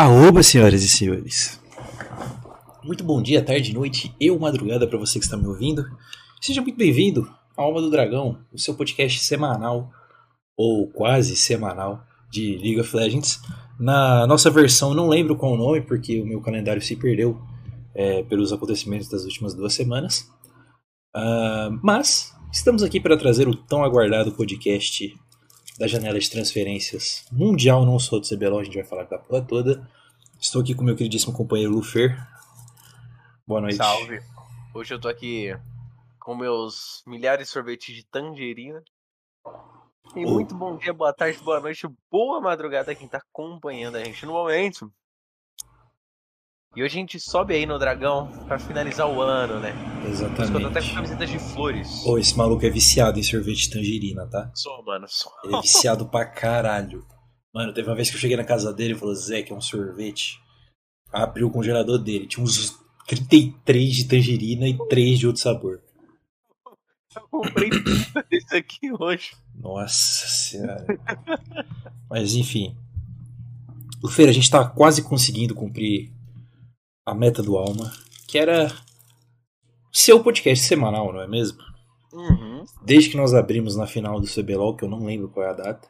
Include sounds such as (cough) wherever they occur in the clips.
Arroba, senhoras e senhores. Muito bom dia, tarde, noite e madrugada para você que está me ouvindo. Seja muito bem-vindo à Alma do Dragão, o seu podcast semanal, ou quase semanal, de League of Legends. Na nossa versão, não lembro qual o nome, porque o meu calendário se perdeu é, pelos acontecimentos das últimas duas semanas. Uh, mas estamos aqui para trazer o tão aguardado podcast da janela de transferências mundial, não só do CBLOL, a gente vai falar da porra toda. Estou aqui com meu queridíssimo companheiro Lufer. Boa noite. Salve. Hoje eu tô aqui com meus milhares de sorvetes de tangerina. E oh. muito bom dia, boa tarde, boa noite, boa madrugada quem tá acompanhando a gente no momento. E hoje a gente sobe aí no dragão para finalizar o ano, né? Exatamente. Por até com camisetas de flores. Ô, esse maluco é viciado em sorvete de tangerina, tá? Sou, mano, sou. Ele é viciado pra caralho. Mano, teve uma vez que eu cheguei na casa dele e falou, Zé, que é um sorvete. Abriu o congelador dele. Tinha uns 33 de tangerina e 3 de outro sabor. Eu comprei esse aqui hoje. Nossa senhora. Mas enfim. O Feira, a gente tá quase conseguindo cumprir a meta do Alma, que era seu podcast semanal, não é mesmo? Uhum. Desde que nós abrimos na final do CBLOL, que eu não lembro qual é a data,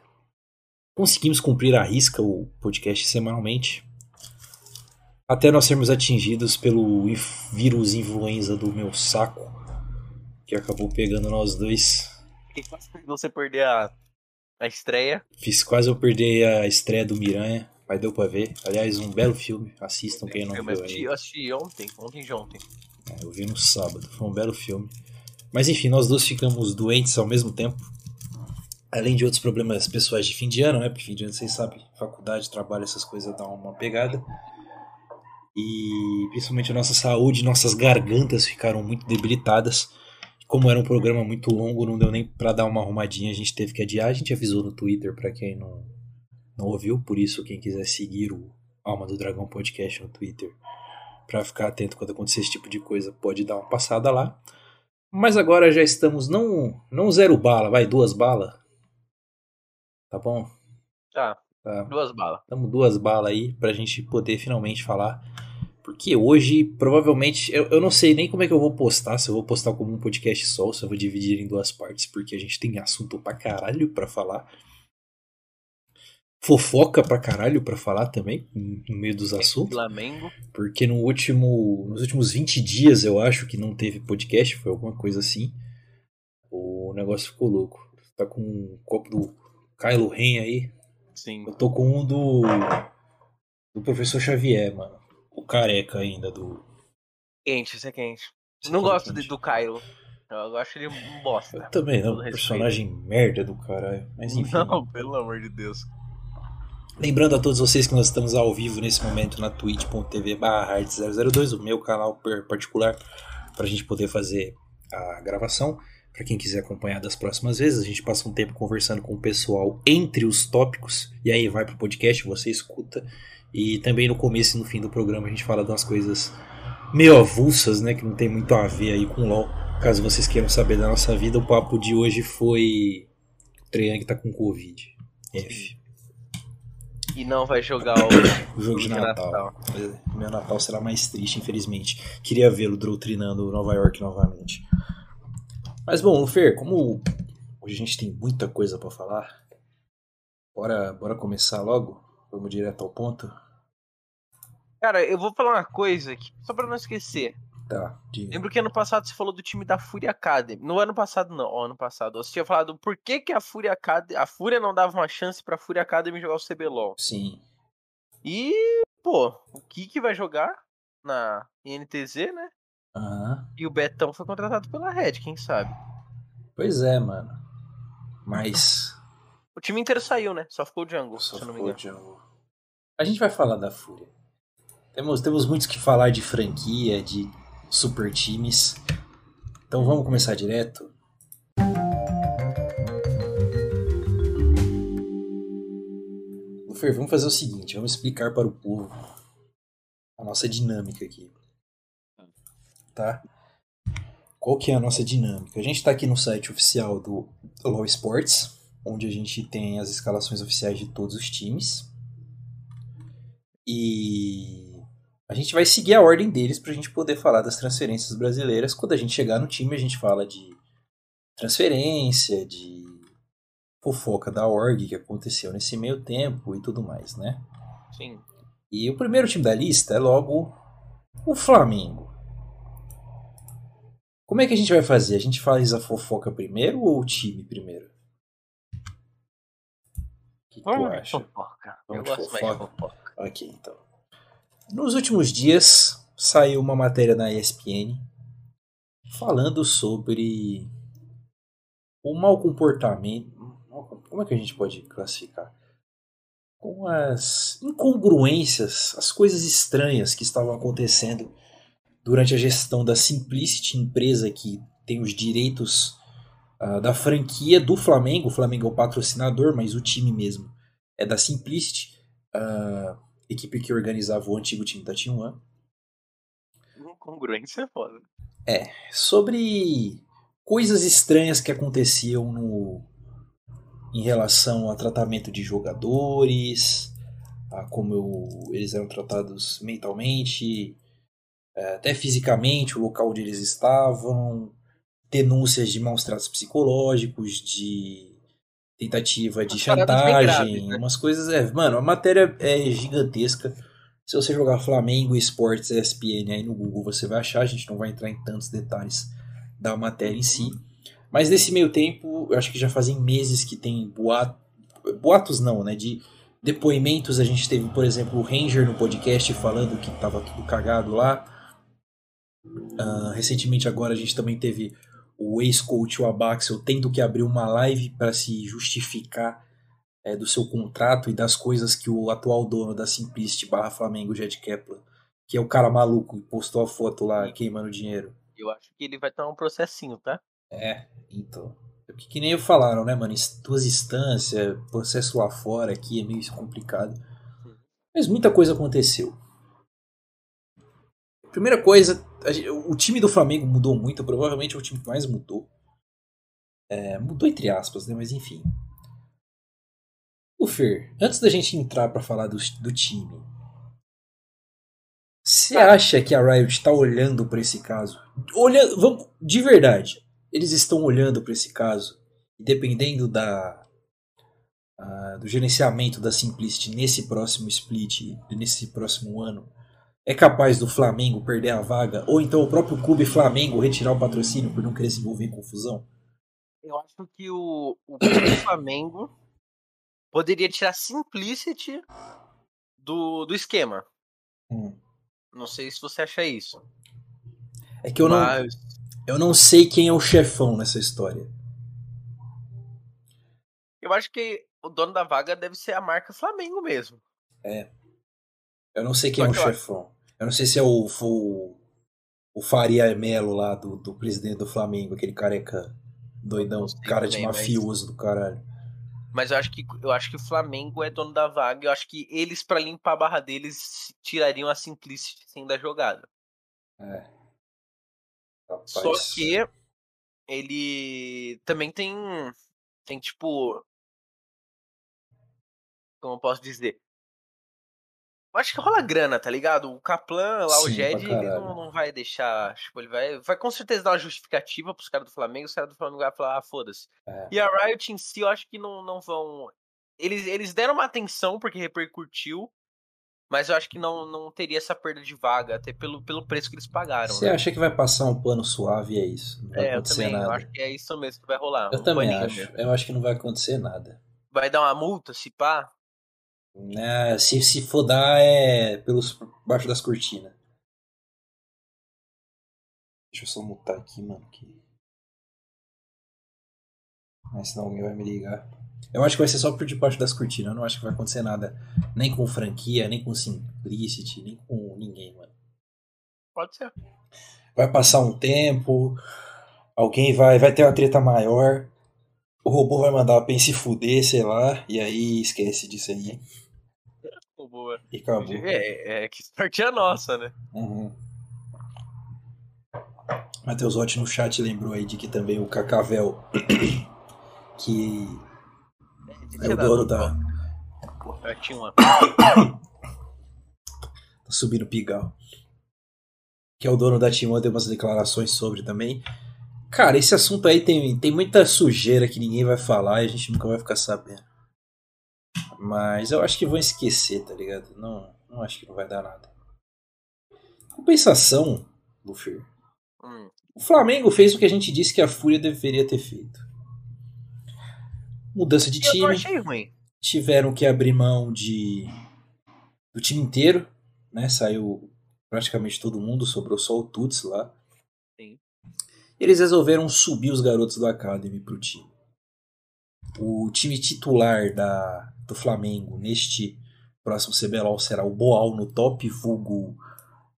conseguimos cumprir a risca o podcast semanalmente. Até nós sermos atingidos pelo vírus influenza do meu saco, que acabou pegando nós dois. E quase você perder a, a estreia. Fiz quase eu perder a estreia do Miranha. Mas deu pra ver. Aliás, um belo filme. Assistam quem não viu aí. Eu assisti ontem, ontem de ontem. É, eu vi no sábado. Foi um belo filme. Mas enfim, nós dois ficamos doentes ao mesmo tempo. Além de outros problemas pessoais de fim de ano, né? Porque fim de ano, vocês sabem, faculdade, trabalho, essas coisas dão uma pegada. E principalmente a nossa saúde, nossas gargantas ficaram muito debilitadas. Como era um programa muito longo, não deu nem para dar uma arrumadinha, a gente teve que adiar. A gente avisou no Twitter para quem não não ouviu, por isso quem quiser seguir o Alma do Dragão Podcast no Twitter para ficar atento quando acontecer esse tipo de coisa, pode dar uma passada lá. Mas agora já estamos não não zero bala, vai duas balas. Tá bom? Tá. tá. Duas balas. Estamos duas balas aí pra gente poder finalmente falar. Porque hoje, provavelmente, eu, eu não sei nem como é que eu vou postar, se eu vou postar como um podcast só, se eu vou dividir em duas partes, porque a gente tem assunto pra caralho pra falar fofoca pra caralho pra falar também, no meio dos assuntos. Flamengo. Porque no último, nos últimos 20 dias, eu acho que não teve podcast, foi alguma coisa assim. O negócio ficou louco. Tá com um copo do Kylo Ren aí. Sim. Eu tô com um do do professor Xavier, mano. O careca ainda do Quente, isso é quente. Não é gosto quente. do Kylo. Eu acho ele um bosta. Eu também não, personagem merda do caralho. Mas (laughs) enfim. Não, pelo amor de Deus. Lembrando a todos vocês que nós estamos ao vivo nesse momento na twitch.tv 002 o meu canal particular, para a gente poder fazer a gravação. Para quem quiser acompanhar das próximas vezes, a gente passa um tempo conversando com o pessoal entre os tópicos, e aí vai pro podcast, você escuta. E também no começo e no fim do programa a gente fala de umas coisas meio avulsas, né, que não tem muito a ver aí com LoL. Caso vocês queiram saber da nossa vida, o papo de hoje foi o Treyang tá com Covid. F. E não vai jogar o, (coughs) o jogo de Natal. Natal. Meu Natal será mais triste, infelizmente. Queria vê-lo doutrinando Nova York novamente. Mas bom, Fer, como hoje a gente tem muita coisa para falar, bora, bora começar logo? Vamos direto ao ponto? Cara, eu vou falar uma coisa aqui, só pra não esquecer. Tá, diga. Lembro que ano passado você falou do time da Fúria Academy. No ano passado, não, ano passado. Você tinha falado por que, que a Fúria Academy. A Fúria não dava uma chance pra Fúria Academy jogar o CBLOL. Sim. E, pô, o Kiki vai jogar na INTZ, né? Uhum. E o Betão foi contratado pela Red, quem sabe? Pois é, mano. Mas. O time inteiro saiu, né? Só ficou o Jungle, Só se eu não me engano. Jungle. A gente vai falar da Fúria. Temos, temos muito que falar de franquia, de super times. Então vamos começar direto. Lufer, vamos fazer o seguinte, vamos explicar para o povo a nossa dinâmica aqui. Tá? Qual que é a nossa dinâmica? A gente está aqui no site oficial do Law Sports, onde a gente tem as escalações oficiais de todos os times. E a gente vai seguir a ordem deles pra gente poder falar das transferências brasileiras. Quando a gente chegar no time, a gente fala de transferência, de fofoca da org que aconteceu nesse meio tempo e tudo mais, né? Sim. E o primeiro time da lista é logo o Flamengo. Como é que a gente vai fazer? A gente faz a fofoca primeiro ou o time primeiro? O que, que tu acha? fofoca. Vamos Eu gosto mais de fofoca? fofoca. Ok, então. Nos últimos dias saiu uma matéria na ESPN falando sobre o mau comportamento. Como é que a gente pode classificar? Com as incongruências, as coisas estranhas que estavam acontecendo durante a gestão da Simplicity, empresa que tem os direitos ah, da franquia do Flamengo. O Flamengo é o patrocinador, mas o time mesmo é da Simplicity. Ah, equipe que organizava o antigo time da Team One, Incongruência é foda. sobre coisas estranhas que aconteciam no em relação a tratamento de jogadores, a como eu- eles eram tratados mentalmente, eh, até fisicamente, o local onde eles estavam, denúncias de maus tratos psicológicos, de tentativa de chantagem, graves, né? umas coisas. É, mano, a matéria é gigantesca. Se você jogar Flamengo Esportes ESPN aí no Google, você vai achar. A gente não vai entrar em tantos detalhes da matéria em si. Mas nesse meio tempo, eu acho que já fazem meses que tem boato, boatos não, né? De depoimentos. A gente teve, por exemplo, o Ranger no podcast falando que tava tudo cagado lá. Ah, recentemente agora a gente também teve o ex-coach, o Abaxel, tendo que abrir uma live para se justificar é, do seu contrato e das coisas que o atual dono da Simplicity barra Flamengo, Jed Kepler, que é o cara maluco que postou a foto lá queimando dinheiro. Eu acho que ele vai tomar um processinho, tá? É, então. É Que, que nem falaram, né, mano? Duas instâncias, processo lá fora aqui é meio complicado. Mas muita coisa aconteceu. Primeira coisa, o time do Flamengo mudou muito, provavelmente é o time que mais mudou. É, mudou entre aspas, né? Mas enfim. O Fer, antes da gente entrar pra falar do, do time, você acha que a Riot tá olhando pra esse caso? Olha, vamos, de verdade, eles estão olhando pra esse caso, e dependendo da ah, do gerenciamento da Simplicity nesse próximo split, nesse próximo ano, é capaz do Flamengo perder a vaga, ou então o próprio clube Flamengo retirar o patrocínio por não querer se envolver em confusão? Eu acho que o, o Flamengo poderia tirar Simplicity do, do esquema. Hum. Não sei se você acha isso. É que eu não, mas eu não sei quem é o chefão nessa história. eu acho que o dono da vaga deve ser a marca Flamengo mesmo. Eu não sei quem é Só o eu acho- chefão. Eu não sei se é o, o, o Faria Melo lá, do, do presidente do Flamengo, aquele careca doidão, cara de também, mas- mafioso do caralho. Mas eu acho que eu acho que o Flamengo é dono da vaga. Eu acho que eles, pra limpar a barra deles, tirariam a Simplicity sem da jogada. É. Rapaz. Só que ele também tem. Tem tipo. Como eu posso dizer? Eu acho que rola grana, tá ligado? O Kaplan, lá, o Sim, Jed, pra ele não, não vai deixar. Tipo, ele vai. Vai com certeza dar uma justificativa pros caras do Flamengo. Os caras do Flamengo vão falar, ah, foda-se. É. E a Riot em si, eu acho que não, não vão. Eles, eles deram uma atenção porque repercutiu. Mas eu acho que não, não teria essa perda de vaga, até pelo, pelo preço que eles pagaram. Você né? acha que vai passar um pano suave e é isso? Não vai É, eu acontecer também. Eu nada. acho que é isso mesmo que vai rolar. Eu um também acho. mesmo. Eu acho que não vai acontecer nada. Vai dar uma multa, se pá? É, se, se for dar, é pelos baixo das cortinas. Deixa eu só mutar aqui, mano. Que... Mas senão alguém vai me ligar. Eu acho que vai ser só por debaixo das cortinas. Eu não acho que vai acontecer nada. Nem com franquia, nem com Simplicity, nem com ninguém, mano. Pode ser. Vai passar um tempo. Alguém vai, vai ter uma treta maior. O robô vai mandar a pen se fuder, sei lá. E aí esquece disso aí. Boa. E acabou. É, é que sorte é a nossa, né? Uhum. Matheus Otti no chat lembrou aí de que também o Cacavel, (coughs) que é o dono da. Eu tinha uma. (coughs) subir no Pigal. Que é o dono da Timon, deu umas declarações sobre também. Cara, esse assunto aí tem, tem muita sujeira que ninguém vai falar e a gente nunca vai ficar sabendo. Mas eu acho que vão esquecer, tá ligado? Não, não acho que não vai dar nada. Compensação, Luffy. Hum. O Flamengo fez o que a gente disse que a Fúria deveria ter feito. Mudança de Eu time. achei ruim. Tiveram que abrir mão de do time inteiro, né? Saiu praticamente todo mundo, sobrou só o Tuts lá. Sim. Eles resolveram subir os garotos do Academy pro time. O time titular da, do Flamengo neste próximo CBLOL será o Boal no top, vulgo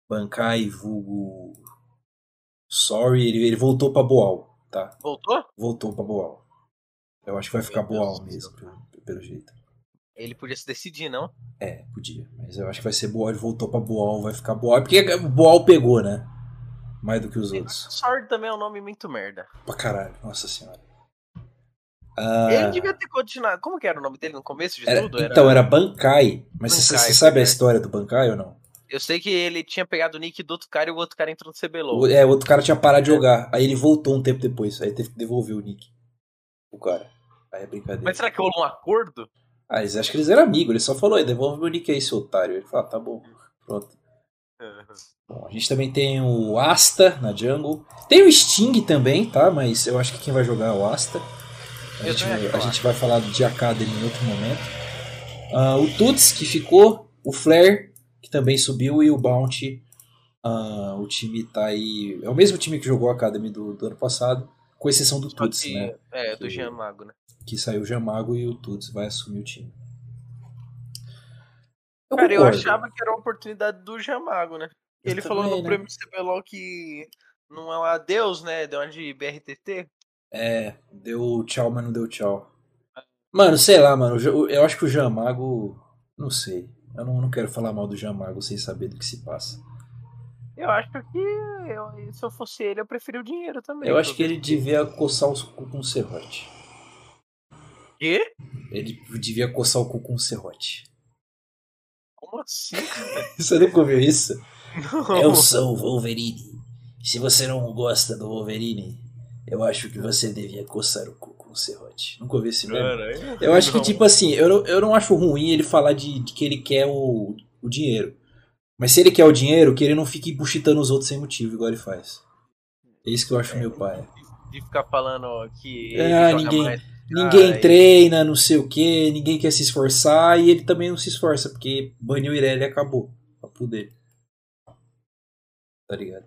Bankai, vulgo Sorry, ele, ele voltou pra Boal, tá? Voltou? Voltou pra Boal. Eu acho que vai ficar Meu Deus Boal do mesmo, pelo, pelo jeito. Ele podia se decidir, não? É, podia. Mas eu acho que vai ser Boal, ele voltou pra Boal, vai ficar Boal. Porque o Boal pegou, né? Mais do que os outros. Sword também é um nome muito merda. Pra caralho, nossa senhora. Ah, Ele devia ter continuado. Como que era o nome dele no começo de era- tudo? Era- Então, era Bankai. Mas você Bankai, você sabe a história do Bankai ou não? Eu sei que ele tinha pegado o nick do outro cara e o outro cara entrou no CBLOL. É, o outro cara tinha parado de jogar. Aí ele voltou um tempo depois. Aí teve que devolver o nick. O cara. Aí é brincadeira. Mas será que rolou um acordo? Ah, eles acham que eles eram amigos. Ele só falou, "Aí, devolve meu nick aí, seu otário. Ele falou, ah, tá bom. Pronto. (laughs) Bom, a gente também tem o Asta na jungle. Tem o Sting também, tá? Mas eu acho que quem vai jogar é o Asta. A, Eu gente, a o gente vai falar de Academy em outro momento. Ah, o Tuts, que ficou. O Flare, que também subiu. E o Bounty. Ah, o time tá aí. É o mesmo time que jogou a Academy do, do ano passado. Com exceção do Tuts, que- né? É, do Que- Jean Mago, né? Que saiu o Jamago e o Tuts vai assumir o time. Eu Cara, eu concordo. achava que era uma oportunidade do Jean Mago, né? Eu Ele falou também, no né? prêmio CBLOL que não é um adeus, né? Deu uma de BRTT. É, deu tchau, mas não deu tchau. Mano, sei lá, mano. Eu eu acho que o Jamago. Não sei. Eu não, não quero falar mal do Jamago sem saber do que se passa. Eu acho que eu- se eu fosse ele, eu preferia o dinheiro também. Eu acho que ele devia coçar o cu com um serrote. Quê? Ele devia coçar o cu com um serrote. Como assim? (laughs) Você nunca ouviu isso? Não. Eu sou o Wolverine. Se você não gosta do Wolverine, eu acho que você devia coçar o cu com um serrote. Nunca ouviu esse meme? Eu acho que, Não. tipo assim, eu não, eu não acho ruim ele falar de, de que ele quer o, o dinheiro. Mas se ele quer o dinheiro, que ele não fique buchitando os outros sem motivo, igual ele faz. É isso que eu acho meu pai. De ficar falando que. Ah, ele joga ninguém- mais. Ninguém Ai. treina, não sei o que, ninguém quer se esforçar e ele também não se esforça, porque baniu o Irelia e acabou. O papo dele. Tá ligado?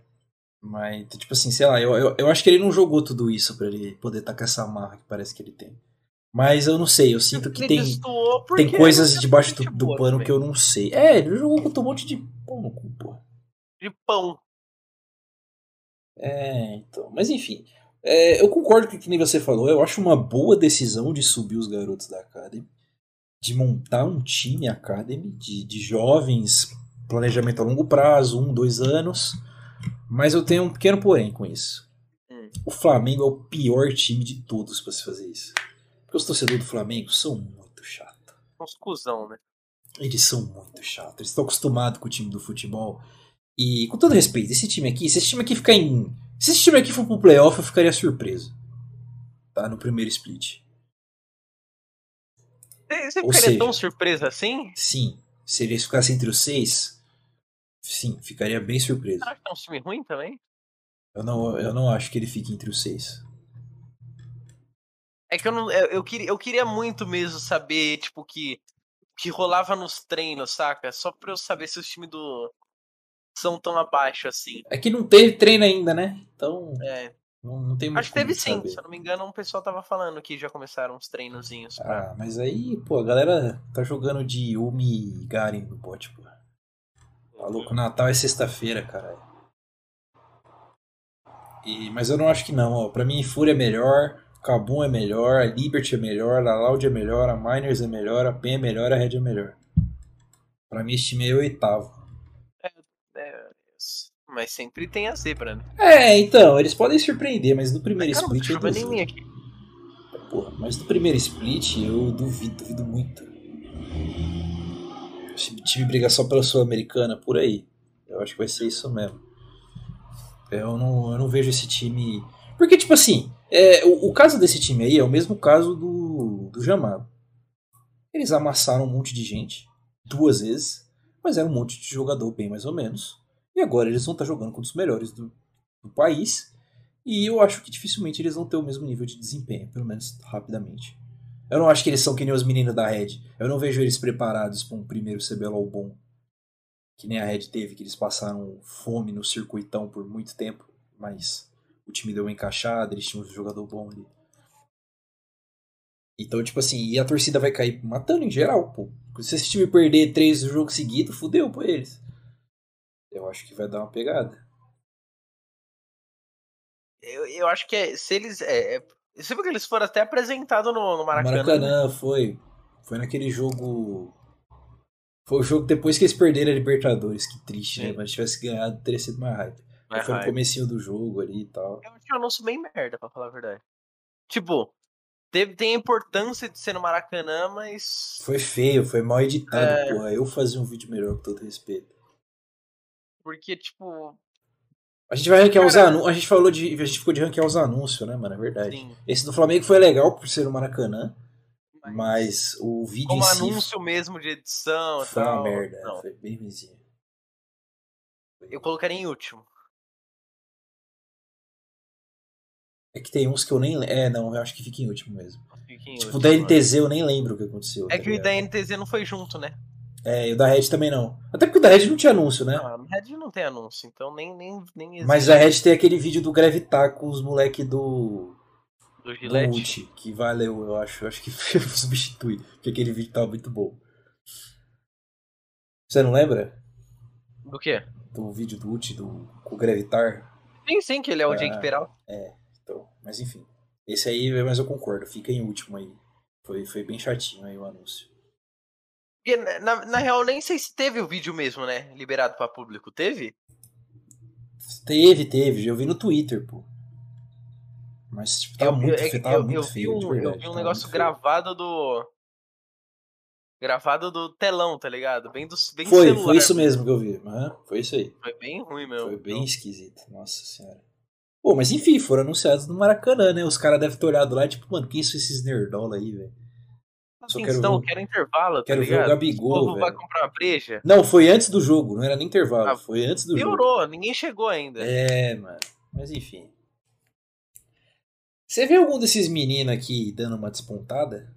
Mas, tipo assim, sei lá, eu, eu, eu acho que ele não jogou tudo isso pra ele poder estar com essa marra que parece que ele tem. Mas eu não sei, eu sinto que tem. Tem coisas é debaixo do, do pano também. que eu não sei. É, ele jogou contra um monte de pão no cu, porra. De pão. É, então. Mas enfim. É, eu concordo com o que nem você falou. Eu acho uma boa decisão de subir os garotos da Academy. De montar um time Academy de, de jovens, planejamento a longo prazo, um, dois anos. Mas eu tenho um pequeno porém com isso. Hum. O Flamengo é o pior time de todos pra se fazer isso. Porque os torcedores do Flamengo são muito chatos. Uns cuzão, né? Eles são muito chatos. Eles estão acostumados com o time do futebol. E, com todo respeito, esse time aqui, se esse time aqui ficar em. Se esse time aqui for pro playoff, eu ficaria surpreso. Tá? No primeiro split. Você Ou ficaria seja- tão surpresa assim? Sim. Se eles ficassem entre os seis, sim, ficaria bem surpreso. Será que é um time ruim também? Eu não, eu não acho que ele fique entre os seis. É que eu não. Eu, eu queria, eu queria muito mesmo saber, tipo, que. que rolava nos treinos, saca? Só pra eu saber se os times do. são tão abaixo assim. É que não teve treino ainda, né? Então, É. não, não tem muito Acho que teve sim, saber. se eu não me engano, um pessoal tava falando que já começaram uns treinozinhos pra. Ah, mas aí, pô, a galera tá jogando de Yumi e Garen no bot, pô. Maluco, Natal é sexta-feira, caralho. E, mas eu não acho que não, ó. Pra mim, Fúria é melhor, Kabum é melhor, a Liberty é melhor, a Loud é melhor, a Miners é melhor, a PEN é melhor, a Red é melhor. Pra mim, esse time é o oitavo. É, mas sempre tem a zebra, né? É, então, eles podem surpreender, mas no primeiro Cara, não tá split eu duvido. aqui. Porra, mas no primeiro split eu duvido, duvido muito. Time briga só pela Sul-Americana, por aí. Eu acho que vai ser isso mesmo. Eu não, eu não vejo esse time. Porque, tipo assim, é, o, o caso desse time aí é o mesmo caso do, do Jamal. Eles amassaram um monte de gente, duas vezes, mas era um monte de jogador bem mais ou menos. E agora eles vão estar jogando com os melhores do, do país. E eu acho que dificilmente eles vão ter o mesmo nível de desempenho, pelo menos rapidamente. Eu não acho que eles são que nem os meninos da Red. Eu não vejo eles preparados para um primeiro CBLOL bom. Que nem a Red teve, que eles passaram fome no circuitão por muito tempo. Mas o time deu uma encaixada, eles tinham um jogador bom ali. Então, tipo assim, e a torcida vai cair matando em geral, pô. Se esse time perder três jogos seguidos, fudeu pra eles. Eu acho que vai dar uma pegada. Eu, eu acho que é, se eles. É, é, você viu que eles foram até apresentados no, no Maracanã? Maracanã, foi. Foi naquele jogo. Foi o jogo depois que eles perderam a Libertadores. Que triste, né? Sim. né? Mas se tivesse ganhado, teria sido mais hype. Mais foi hype. no comecinho do jogo ali e tal. Eu achei um anúncio bem merda, pra falar a verdade. Tipo, teve, tem a importância de ser no Maracanã, mas. Foi feio, foi mal editado, é... porra. Eu fazia um vídeo melhor, com todo respeito. Porque, tipo, a gente vai ranquear os anúncios. A gente falou de. A gente ficou de ranquear os anúncios, né, mano? É verdade. Sim. Esse do Flamengo foi legal por ser no Maracanã. Mas, mas o vídeo Como si anúncio mesmo de edição foi tal, uma merda, não. foi bem vizinho. Eu colocaria em último. É que tem uns que eu nem É, não, eu acho que fica em último mesmo. Em tipo, último, da NTZ né? eu nem lembro o que aconteceu. É tá que o da NTZ não foi junto, né? É, e o da Red também não. Até porque o da Red não tinha anúncio, né? Não, a Red não tem anúncio, então nem, nem, nem existe. Mas a Red tem aquele vídeo do Gravitar com os moleque do. Do Gillette. Do que valeu, eu acho. Eu acho que (laughs) substitui. Porque aquele vídeo tava muito bom. Você não lembra? Do quê? Do vídeo do Uchi, do, com o Gravitar. Sim, sim, que ele é o ah, Jake Peral. É, então. Mas enfim. Esse aí, mas eu concordo, fica em último aí. Foi, foi bem chatinho aí o anúncio. Porque, na, na real, nem sei se teve o vídeo mesmo, né? Liberado para público. Teve? Teve, teve. Eu vi no Twitter, pô. Mas, tipo, tava eu, muito, é, tava eu, muito eu feio, um, verdade, Eu vi um negócio gravado do... Gravado do telão, tá ligado? Bem do bem Foi, celular, foi isso mesmo que eu vi. Uhum, foi isso aí. Foi bem ruim mesmo. Foi bem então. esquisito. Nossa senhora. Pô, mas enfim, foram anunciados no Maracanã, né? Os caras devem ter olhado lá, tipo, mano, que isso esses nerdola aí, velho? Só quero, então, ver, quero intervalo, tá quero ligado? ver o Gabigol, o vai comprar uma breja? Não, foi antes do jogo, não era nem intervalo, ah, foi antes do piorou, jogo. Piorou, ninguém chegou ainda. É, mano, mas enfim. Você vê algum desses meninos aqui dando uma despontada?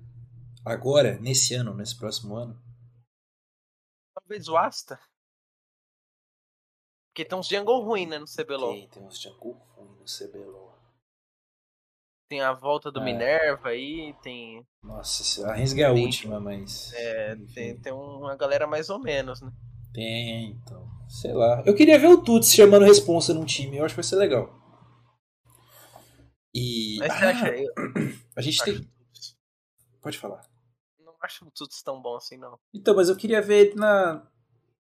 Agora, nesse ano, nesse próximo ano? Talvez o Asta. Porque tem uns jungle ruim, né, no CBLOL. Tem, tem uns jungle ruim no CBLOL. Tem a volta do é. Minerva aí, tem. Nossa, a Rensga é a última, mas. É, tem, tem uma galera mais ou menos, né? Tem, então. Sei lá. Eu queria ver o Tuts chamando responsa num time, eu acho que vai ser legal. E. Mas você ah, acha? Eu... A gente tem. Pode falar. Não acho o Tuts tão bom assim, não. Então, mas eu queria ver ele na.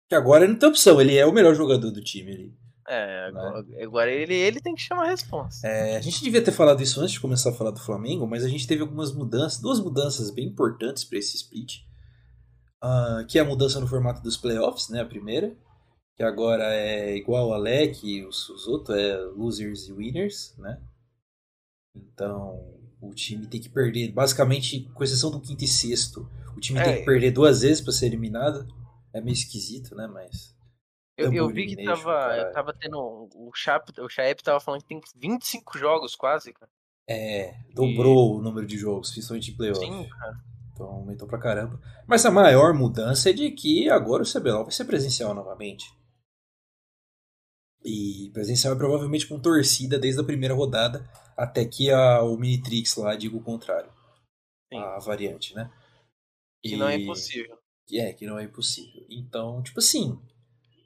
Que agora ele não tem opção, ele é o melhor jogador do time ali. É, agora, né? agora ele, ele tem que chamar a resposta. É, a gente devia ter falado isso antes de começar a falar do Flamengo, mas a gente teve algumas mudanças, duas mudanças bem importantes para esse split. Uh, que é a mudança no formato dos playoffs, né? A primeira, que agora é igual a LEC e os, os outros, é losers e winners, né? Então, o time tem que perder, basicamente, com exceção do quinto e sexto, o time é, tem que perder duas vezes para ser eliminado. É meio esquisito, né? Mas eu, eu vi que tava, tava tendo. O Chap, o Chaep tava falando que tem 25 jogos quase, cara. É, dobrou e... o número de jogos, principalmente em playoff. Sim, cara. Então aumentou pra caramba. Mas a maior mudança é de que agora o CBLOL vai ser presencial novamente. E presencial é provavelmente com torcida desde a primeira rodada até que a, o Minitrix lá diga o contrário. Sim. A variante, né? Que e... não é impossível. É, que não é impossível. Então, tipo assim,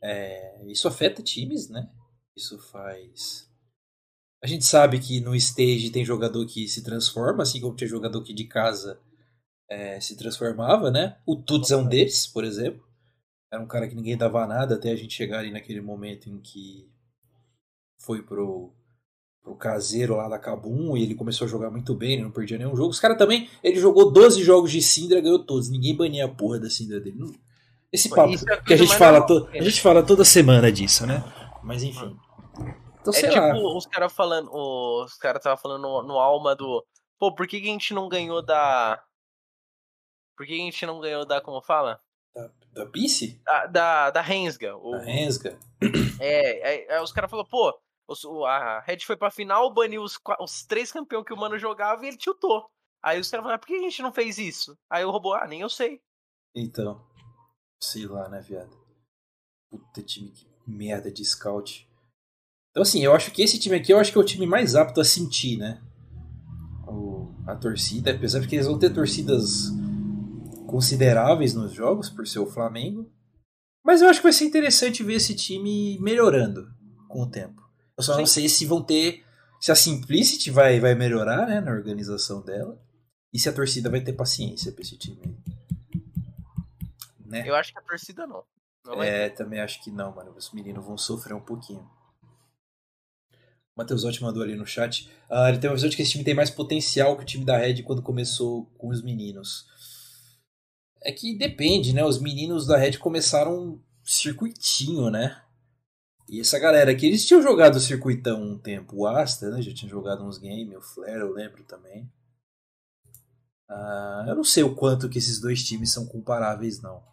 é, isso afeta times, né? Isso faz. A gente sabe que no stage tem jogador que se transforma, assim como tinha jogador que de casa é, se transformava, né? O Tuts é um deles, por exemplo. Era um cara que ninguém dava nada até a gente chegar ali naquele momento em que foi pro, pro caseiro lá da Kabum e ele começou a jogar muito bem, ele não perdia nenhum jogo. Os caras também, ele jogou 12 jogos de Syndra, ganhou todos. Ninguém bania a porra da Syndra dele. Não, Esse papo é a que a gente fala, to- a gente fala toda semana disso, né? Mas enfim. Então, É sei tipo lá. os caras falando, os caras estavam falando no, no alma do. Pô, por que, que a gente não ganhou da. Por que, que a gente não ganhou da. Como fala? Da, da Bice? Da, da, da Rensga. O, Da Rensga? é, é, aí os caras falaram, pô, os- o- a Red foi pra final, baniu os, os três campeões que o mano jogava e ele tiltou. Aí os caras falaram, por que a gente não fez isso? Aí o robô, ah, nem eu sei. Então. Sei lá, né, viado? Puta time que merda de scout. Então, assim, eu acho que esse time aqui eu acho que é o time mais apto a sentir, né? O, a torcida, apesar de que eles vão ter torcidas consideráveis nos jogos, por ser o Flamengo. Mas eu acho que vai ser interessante ver esse time melhorando com o tempo. Eu só não sei se vão ter. Se a Simplicity vai, vai melhorar, né, na organização dela. E se a torcida vai ter paciência pra esse time. Né? Eu acho que a torcida não. Não vai É, também acho que não, mano. Os meninos vão sofrer um pouquinho. O Matheus Otti mandou ali no chat. Ah, ele tem uma visão de que esse time tem mais potencial que o time da Red quando começou com os meninos. É que depende, né? Os meninos da Red começaram um circuitinho, né? E essa galera aqui, eles tinham jogado o circuitão um tempo. O Asta, né? Já tinha jogado uns games. O Flare, eu lembro também. Ah, eu não sei o quanto que esses dois times são comparáveis, não.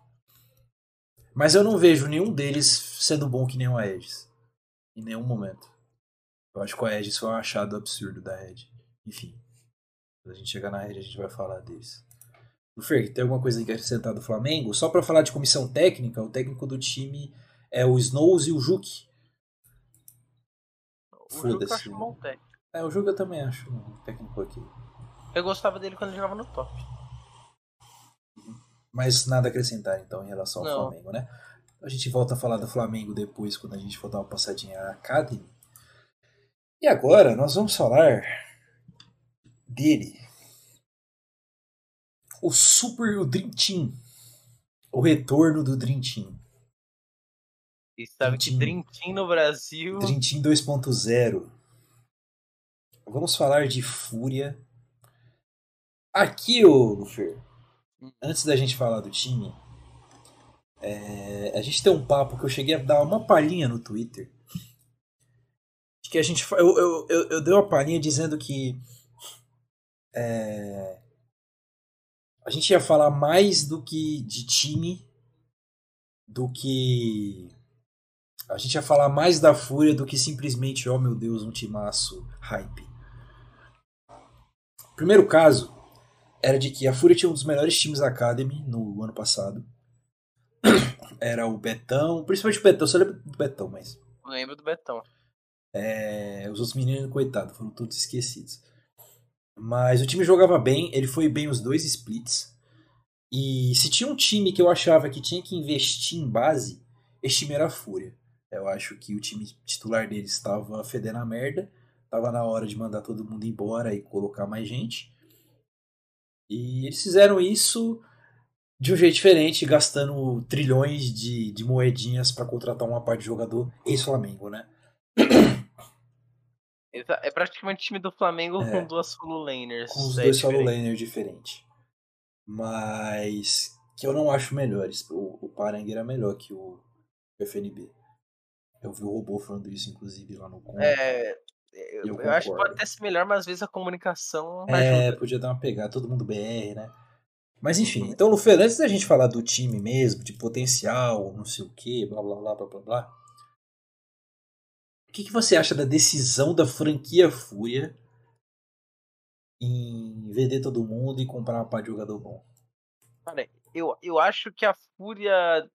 Mas eu não vejo nenhum deles sendo bom que nem o Aegis. Em nenhum momento. Eu acho que o Aegis foi um achado absurdo da Red. Enfim. Quando a gente chegar na Red, a gente vai falar deles. O Fer, tem alguma coisa que acrescentar do Flamengo? Só pra falar de comissão técnica, o técnico do time é o Snows e o Juque. Foda-se. acho um bom técnico. É, o Juque eu também acho um técnico aqui. Eu gostava dele quando ele jogava no top. Mas nada a acrescentar, então, em relação ao Não. Flamengo, né? A gente volta a falar do Flamengo depois, quando a gente for dar uma passadinha na Academy. E agora, nós vamos falar dele. O Super o Dream Team. O retorno do Dream Team. E sabe que Dream Dream Team no Brasil. Dream Team 2.0. Vamos falar de Fúria. Aqui, ô Lufer, antes da gente falar do time, é, a gente tem um papo que eu cheguei a dar uma palhinha no Twitter. Que a gente. Eu, eu, eu, eu dei uma palhinha dizendo que. é, a gente ia falar mais do que de time do que. A gente ia falar mais da Fúria do que simplesmente, oh meu Deus, um timaço hype. Primeiro caso era de que a Fúria tinha um dos melhores times da Academy no ano passado. (coughs) Era o Betão, principalmente o Betão, eu só lembro do Betão, mas Lembro do Betão. é, os outros meninos, coitado, foram todos esquecidos. Mas o time jogava bem, ele foi bem os dois splits. E se tinha um time que eu achava que tinha que investir em base, esse time era a Fúria. Eu acho que o time titular deles estava fedendo a merda. Tava na hora de mandar todo mundo embora e colocar mais gente. E eles fizeram isso de um jeito diferente, gastando trilhões de, de moedinhas para contratar uma parte de jogador ex-Flamengo, né? (coughs) É praticamente o time do Flamengo É. com duas solo laners. com os é dois diferente. solo laners diferentes. Mas que eu não acho melhores. O, o Parangue é melhor que o FNB. Eu vi o robô falando isso, inclusive, lá no. É, Eu eu, acho que pode até ser melhor, mas às vezes a comunicação É, ajuda. podia dar uma pegada, todo mundo BR, né? Mas enfim, então, Lufer, antes da gente falar do time mesmo, de potencial, não sei o que, blá blá blá blá blá blá. O que, que você acha da decisão da franquia Fúria em vender todo mundo e comprar uma par de jogador bom? Cara, eu, eu acho que a Fúria,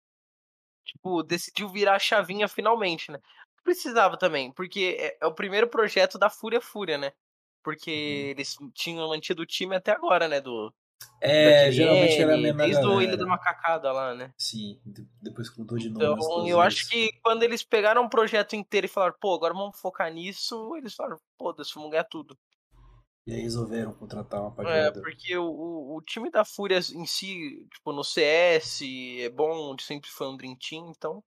tipo, decidiu virar a chavinha finalmente, né? Precisava também, porque é, é o primeiro projeto da Fúria Fúria, né? Porque Uhum. eles tinham mantido o time até agora, né? Do, É, geralmente era a mesma Desde o galera. Ilha da Macacada lá, né? Sim, de- depois que mudou de nome. Então, eu acho que quando eles pegaram um projeto inteiro e falaram, pô, agora vamos focar nisso, eles falaram, pô-se, vamos ganhar tudo. E aí resolveram contratar uma par de É, porque o, o, o time da Fúria em si, tipo, no CS, é bom, sempre foi um Dream Team, então.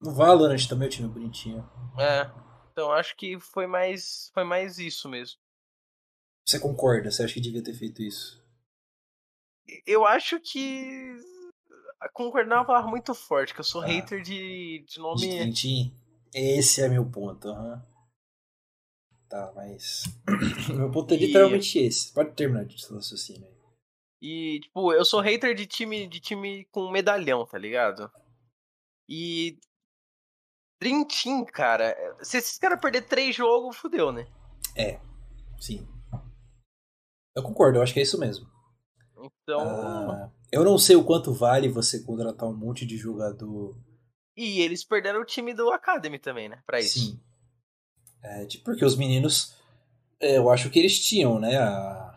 No Valorant também o time é bonitinho. É. Então acho que foi mais. Foi mais isso mesmo. Você concorda? Você acha que devia ter feito isso? Eu acho que. concordar é uma palavra muito forte, que eu sou Ah. hater de, de De nome. Team. Esse é meu ponto. aham. Tá, mas. (clears throat) meu ponto é E- literalmente esse. Pode terminar de raciocínio aí. E, tipo, eu sou hater de time, de time com medalhão, tá ligado? E. Dream Team, cara. Se esses caras perder três jogos, fudeu, né? Sim. Eu concordo, eu acho que é isso mesmo. Então. Ah, eu não sei o quanto vale você contratar um monte de jogador. E eles perderam o time do Academy também, né? Pra isso. Sim. É, tipo, porque os meninos. é, eu acho que eles tinham, né? A...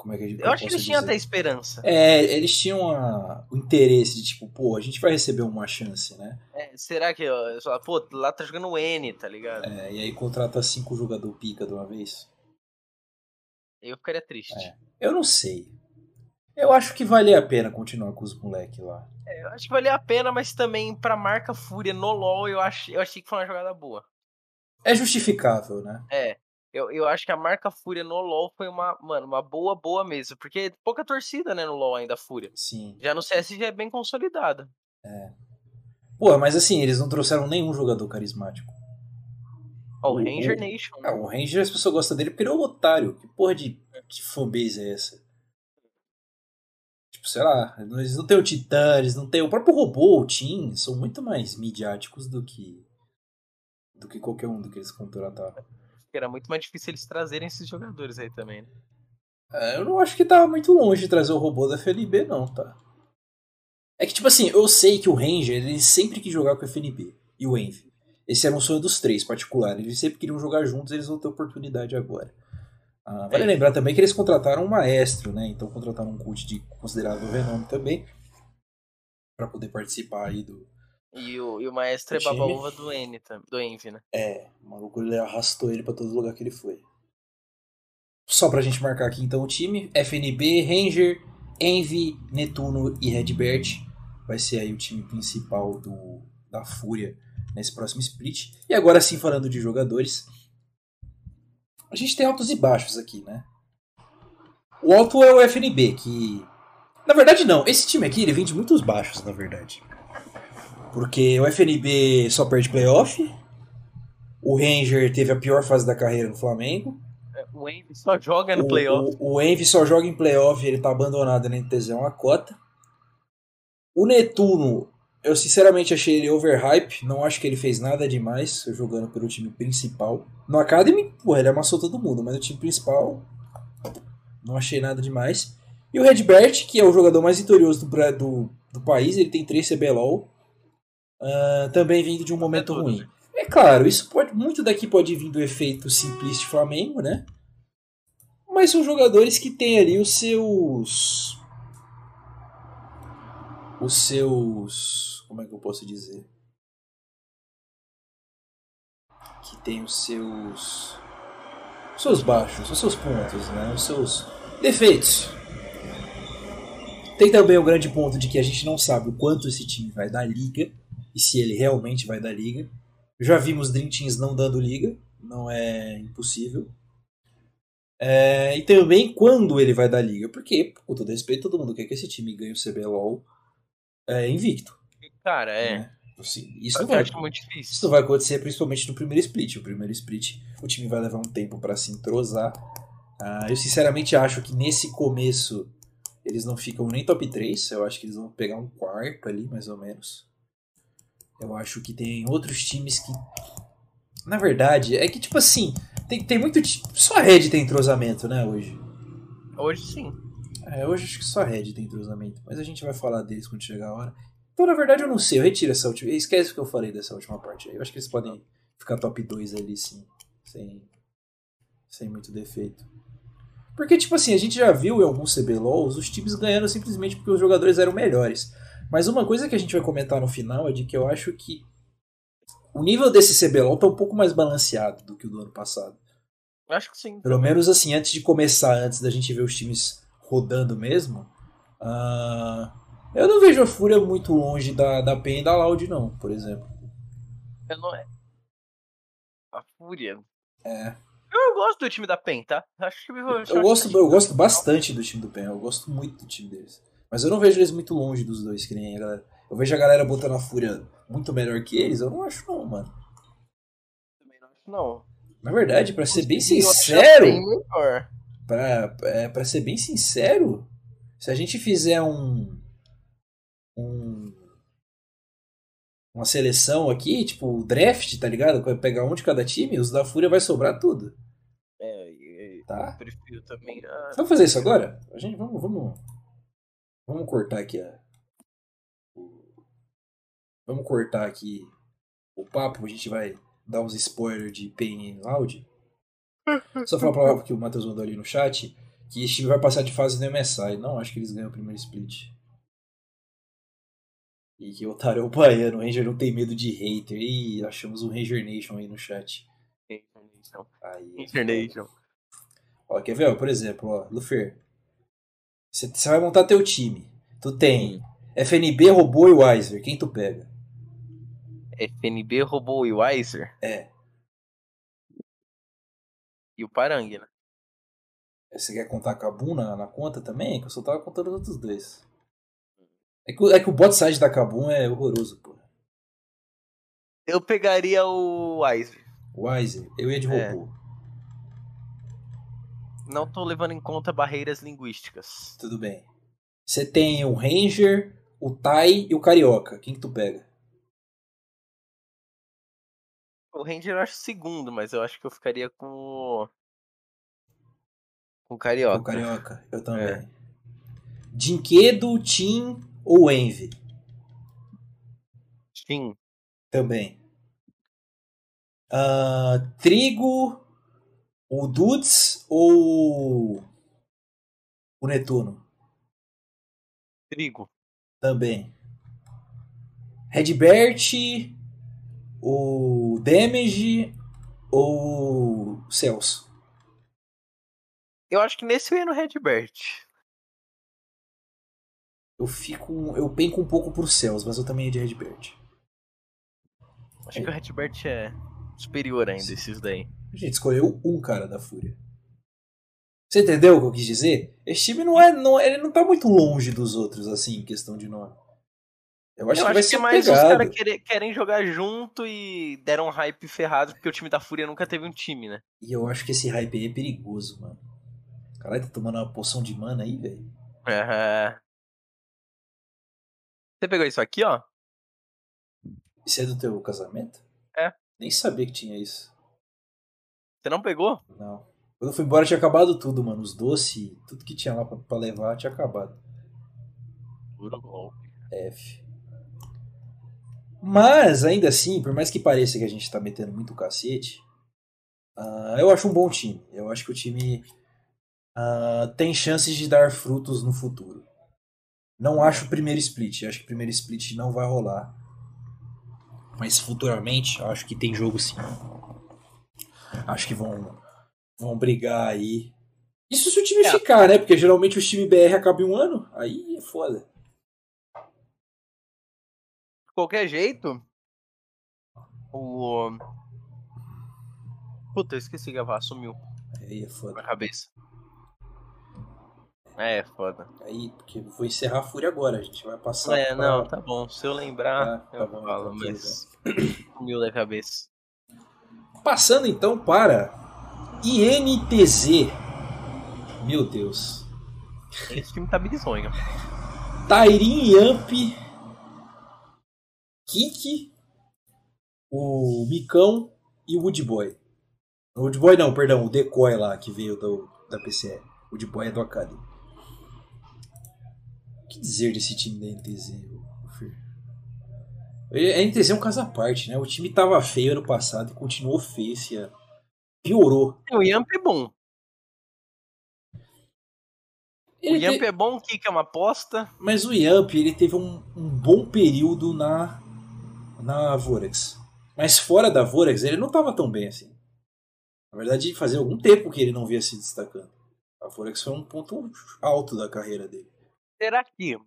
Como é que eu Eu acho que eles tinham até esperança. É, eles tinham a- o interesse de tipo, pô, a gente vai receber uma chance, né? É, será que, ó, pô, lá tá jogando o N, tá ligado? É, e aí contrata cinco jogador pica de uma vez. Eu ficaria triste. É. Eu não sei. Eu acho que valia a pena continuar com os moleques lá. É, eu acho que valia a pena, mas também pra marca Fúria no LoL, eu, ach, eu achei que foi uma jogada boa. É justificável, né? É. Eu, eu acho que a marca Fúria no LoL foi uma, mano, uma boa, boa mesmo. Porque pouca torcida, né, no LoL ainda, a Fúria. Sim. Já no CS já é bem consolidada. Pô, mas assim, eles não trouxeram nenhum jogador carismático. Ó, o O- Ranger o- Nation. Ah, o Ranger, as pessoas gostam dele porque ele é um otário. Que porra de, de fanbase é essa? Tipo, sei lá, eles não têm o Titã, eles não têm o próprio robô, o Team, são muito mais midiáticos do que do que qualquer um do que eles contrataram. Porque era muito mais difícil eles trazerem esses jogadores aí também, né? É, eu não acho que tava muito longe de trazer o robô da FNB, não, tá? É que, tipo assim, eu sei que o Ranger, ele sempre quis jogar com o FNB e o Envy. Esse era um sonho dos três, particular. Eles sempre queriam jogar juntos, eles vão ter oportunidade agora. Ah, vale É. lembrar também que eles contrataram um maestro, né? Então contrataram um coach de considerável renome também. Pra poder participar aí do. E o, e o maestro é O baba-uva do N, do Envy, né? É, o maluco ele arrastou ele pra todo lugar que ele foi. Só pra gente marcar aqui então o time: FNB, Ranger, Envy, Netuno e Redbert. Vai ser aí o time principal do, da Fúria nesse próximo split. E agora sim, falando de jogadores. A gente tem altos e baixos aqui, né? O alto é o FNB, que. Na verdade, não. Esse time aqui ele vem de muitos baixos, na verdade. Porque o FNB só perde playoff. O Ranger teve a pior fase da carreira no Flamengo. É, O Envy só joga no O- playoff. O, o Envy só joga em playoff, ele tá abandonado na NTZ, é uma cota. O Netuno, eu sinceramente achei ele overhype, não acho que ele fez nada demais jogando pelo time principal. No Academy, pô, ele amassou todo mundo, mas no time principal, não achei nada demais. E o Redbert, que é o jogador mais vitorioso do, do, do país, ele tem 3 CBLOL, ah, também vindo de um momento tudo, ruim. É claro, isso pode, muito daqui pode vir do efeito simplista Flamengo, né? Mas são jogadores que têm ali os seus. Os seus. Como é que eu posso dizer? Que tem os seus. Os seus baixos, os seus pontos, né? Os seus defeitos. Tem também o grande ponto de que a gente não sabe o quanto esse time vai dar liga e se ele realmente vai dar liga. Já vimos Dream Teams não dando liga, não é impossível. É, e também quando ele vai dar liga, porque, com todo respeito, todo mundo quer que esse time ganhe o CBLOL é, invicto. Cara, é. né? Assim, isso, não vai, isso não vai acontecer principalmente no primeiro split. O primeiro split, o time vai levar um tempo para se entrosar. Ah, eu sinceramente acho que nesse começo eles não ficam nem top 3. Eu acho que eles vão pegar um quarto ali, mais ou menos. Eu acho que tem outros times que. Na verdade, é que tipo assim. Tem, tem muito. Só a Red tem entrosamento, né, hoje. Hoje sim. É, hoje acho que só a Red tem entrosamento. Mas a gente vai falar deles quando chegar a hora. Então, na verdade, eu não sei. Eu retiro essa última. Esquece o que eu falei dessa última parte aí. Eu acho que eles podem ficar top 2 ali, sim. Sem, sem muito defeito. Porque, tipo assim, a gente já viu em alguns CBLOLs os times ganhando simplesmente porque os jogadores eram melhores. Mas uma coisa que a gente vai comentar no final é de que eu acho que o nível desse CBLOL tá um pouco mais balanceado do que o do ano passado. Eu acho que sim. Pelo menos assim, antes de começar, antes da gente ver os times rodando mesmo, ah, eu não vejo a Fúria muito longe da, da PEN e da Loud, não, por exemplo. Eu não é. A Fúria. É. Eu gosto do time da PEN, tá? Acho que eu, Eu gosto, eu gosto bastante do time do PEN, eu gosto muito do time deles. Mas eu não vejo eles muito longe dos dois, que nem a galera. Eu vejo a galera botando a Fúria muito melhor que eles, eu não acho não, mano. Também não acho, não. Na verdade, pra ser bem sincero, melhor. pra, é, pra ser bem sincero, se a gente fizer um, um uma seleção aqui, tipo o draft, tá ligado? Pegar um de cada time, os da Fúria vai sobrar tudo, É, e- tá? eu prefiro também. ah, Vamos fazer isso agora? A gente vamos vamos vamos cortar aqui a o- vamos cortar aqui o papo, a gente vai dar uns spoilers de Pain Loud. (laughs) Só falar pra que o Matheus mandou ali no chat que esse time vai passar de fase no MSI. Não acho que eles ganham o primeiro split. E que o Otário é o baiano, o Ranger não tem medo de hater. Ih, achamos um Ranger Nation aí no chat. International. Aí, International. Ó, quer ver? ó, por exemplo, ó, Lufer. Você você vai montar teu time. Tu tem FNB, Robô e Wiser. Quem tu pega? FNB roubou o Weiser É. e o Parangue, né? Você quer contar com a Kabum na, na conta também? Que eu só tava contando os outros dois. É que, o- é que o bot side da Kabum é horroroso, pô. Eu pegaria o Weiser. Wiser, eu ia de É. Não tô levando em conta barreiras linguísticas. Tudo bem. Você tem o Ranger, o Tai e o Carioca. Quem que tu pega? O Ranger eu acho segundo, mas eu acho que eu ficaria com o. Com o Carioca. O Carioca, eu também. É. Dinquedo, Tim ou Envy? Sim. Também. Ah, trigo, o Dudes ou o Netuno? Trigo. Também. Redbert, o Damage ou o Celso? Eu acho que nesse eu ia no Redbert. Eu fico. Eu penco um pouco pro Celso, mas eu também ia de Redbert. Acho que o Redbert é superior ainda, Sim. esses daí. A gente escolheu um cara da Fúria. Você entendeu o que eu quis dizer? Esse time não é. Não, ele não tá muito longe dos outros, assim, em questão de nome. Eu acho eu que vai acho que ser mais os pegado. caras querem, querem jogar junto e deram um hype ferrado porque o time da Fúria nunca teve um time, né? E eu acho que esse hype aí é perigoso, mano. Caralho, tá tomando uma poção de mana aí, velho. É. (laughs) Você pegou isso aqui, ó? Isso é do teu casamento? É. Nem sabia que tinha isso. Você não pegou? Não. Quando eu fui embora tinha acabado tudo, mano. Os doces, tudo que tinha lá pra, pra levar tinha acabado. Puro golpe. F. Mas, ainda assim, por mais que pareça que a gente tá metendo muito cacete, ah, eu acho um bom time. Eu acho que o time ah, tem chances de dar frutos no futuro. Não acho o primeiro split. Acho que o primeiro split não vai rolar. Mas futuramente, eu acho que tem jogo sim. Acho que vão, vão brigar aí. Isso se o time É. ficar, né? Porque geralmente o time BR acaba em um ano. Aí é foda. De qualquer jeito, o. Puta, eu esqueci de gravar, sumiu Aí é foda. na cabeça. É, foda. Aí, porque vou encerrar a Fúria agora, a gente vai passar. É, pra- não, tá bom. Se eu lembrar, Tá, tá eu bom, falo, então, mas. Sumiu da cabeça. Passando então para INTZ. Meu Deus. Esse time tá bizonho. Tairin Yamp, Kiki, o Micão e o Woodboy. O Woodboy não, perdão, o Decoy lá que veio do, da PCE. O Woodboy é do Academy. O que dizer desse time da NTZ? A NTZ é um caso à parte, né? O time tava feio ano passado e continuou feio esse ano. Piorou. O Yamp é bom. O Ele te- Yamp é bom, o Kika é uma aposta. Mas o Yamp, ele teve um, um bom período na, na Vorax. Mas fora da Vorax, ele não tava tão bem assim. Na verdade, fazia algum tempo que ele não via se destacando. A Vorax foi um ponto alto da carreira dele. Será que.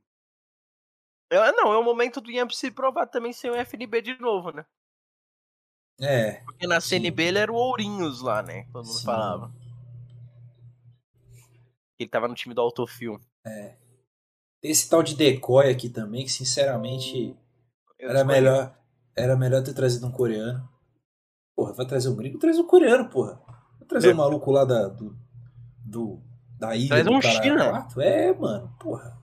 É, não, é o momento do Yamp se provar também sem o FNB de novo, né? É, Porque na Sim. CNB ele era o Ourinhos lá, né? Todo mundo Sim. falava. Ele tava no time do Autofil. é. Tem esse tal de decoy aqui também, que sinceramente Eu era escolhi. melhor, era melhor ter trazido um coreano. Porra, vai trazer um gringo? Traz um coreano, porra. Vai trazer É. um maluco lá da, do, do, da ilha Traz um China. É, mano, porra.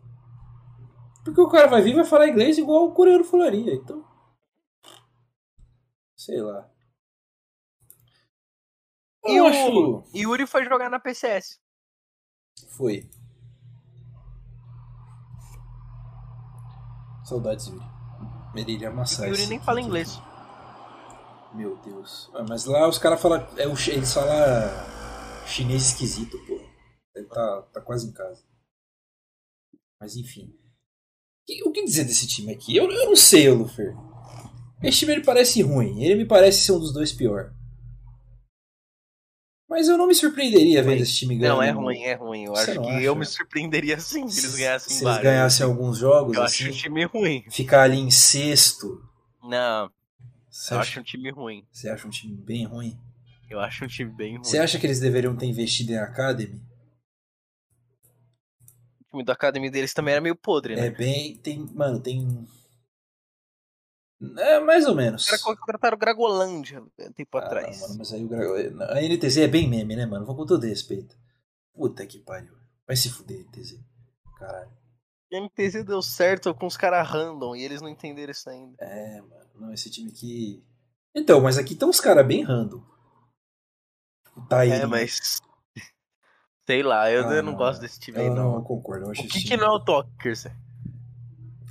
Porque o cara vai vir e vai falar inglês igual o coreano falaria, então. Sei lá. E o. Yuri foi jogar na PCS. Foi. Saudades, Yuri. Ia amassar Yuri esse nem fala aqui. inglês. Meu Deus. Ah, mas lá os caras falam. É, eles falam chinês esquisito, pô. Ele tá, tá quase em casa. Mas enfim. O que dizer desse time aqui? Eu, eu não sei, Lufer. Esse time ele parece ruim. Ele me parece ser um dos dois pior. Mas eu não me surpreenderia vendo esse time ganhando. Não, é ruim, é ruim. Eu Você acho que acha? eu me surpreenderia sim se eles ganhassem Se eles vários. ganhassem alguns jogos, Eu assim, acho um time ruim. ficar ali em sexto. Não, Você eu acha, acho um time ruim. você acha um time bem ruim? Eu acho um time bem ruim. Você acha que eles deveriam ter investido em Academy? O time da academia deles também era meio podre, né? É bem. Tem. Mano, tem. É mais ou menos. Os caras contrataram o Gragolândia um tempo Ah, atrás. não, mano, mas aí o Gra- A NTZ é bem meme, né, mano? Vou com todo respeito. Puta que pariu. Vai se fuder, NTZ. Caralho. A MTZ deu certo com os caras random e eles não entenderam isso ainda. É, mano. Não, esse time aqui. Então, mas aqui estão os caras bem random. O Tairi. É, mas. Sei lá, eu, Ah, eu não não, gosto desse time aí, não. não concordo. O que, time... que não é o Tokers?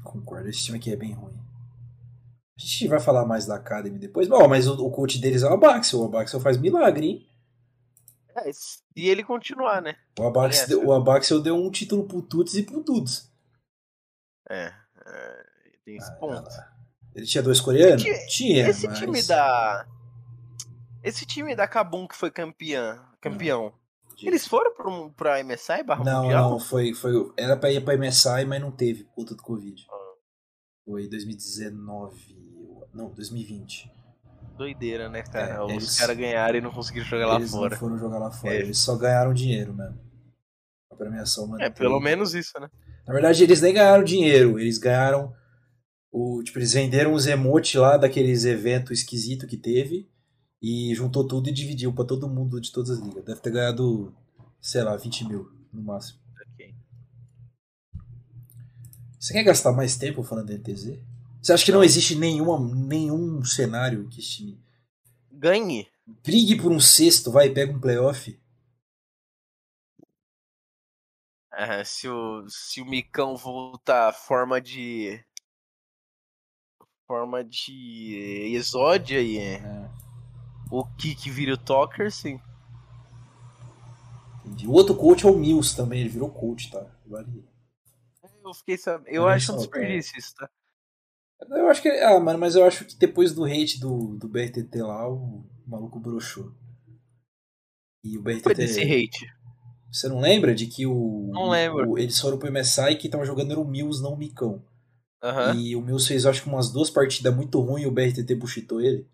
Concordo, esse time aqui é bem ruim. A gente vai falar mais da Academy depois. Bom, mas o, o coach deles é o Abaxel. O Abaxel faz milagre, hein? É, se ele continuar, né? O Abaxel, É, deu, o Abaxel deu um título pro Tuts e pro Dudes. É. é, tem esse Ah, ponto. Ele tinha dois coreanos? Esse- tinha, Esse mas... time da. Esse time da Kabum que foi campeã, campeão. Eles foram pra, um- pra MSI barra Não, mundial? não, foi, foi... Era pra ir pra MSI, mas não teve, por conta do Covid. Ah. Foi 2019... Não, 2020. Doideira, né, cara? É, Os eles- caras ganharam e não conseguiram jogar lá eles fora. não foram jogar lá fora, É. eles só ganharam dinheiro mesmo. A premiação É, manteve. pelo menos isso, né? Na verdade, eles nem ganharam dinheiro, eles ganharam o. Tipo, eles venderam os emotes lá daqueles eventos esquisito que teve e juntou tudo e dividiu pra todo mundo de todas as ligas. Deve ter ganhado, sei lá, 20 mil no máximo. Ok. Você quer gastar mais tempo falando da NTZ? Você acha que não existe nenhuma, nenhum cenário que esse time Ganhe. brigue por um sexto, vai e pega um playoff? É, se, o, se o Micão voltar forma de. Forma de exódia e É, o Kik vira o Talker, sim. entendi. O outro coach é o Mills também, ele virou coach, tá? Vale. Eu fiquei sabendo. Eu Olha acho um desperdício isso, tá? Eu acho que. Ah, mano, mas eu acho que depois do hate do, do BRTT lá, o maluco broxou. E o BRTT. Foi desse hate. Você não lembra de que o. Não lembro. o- eles foram pro MSI que tava jogando era o Mills, não o Micão. E o Mills fez, acho que umas duas partidas muito ruins e o BRTT buchitou ele.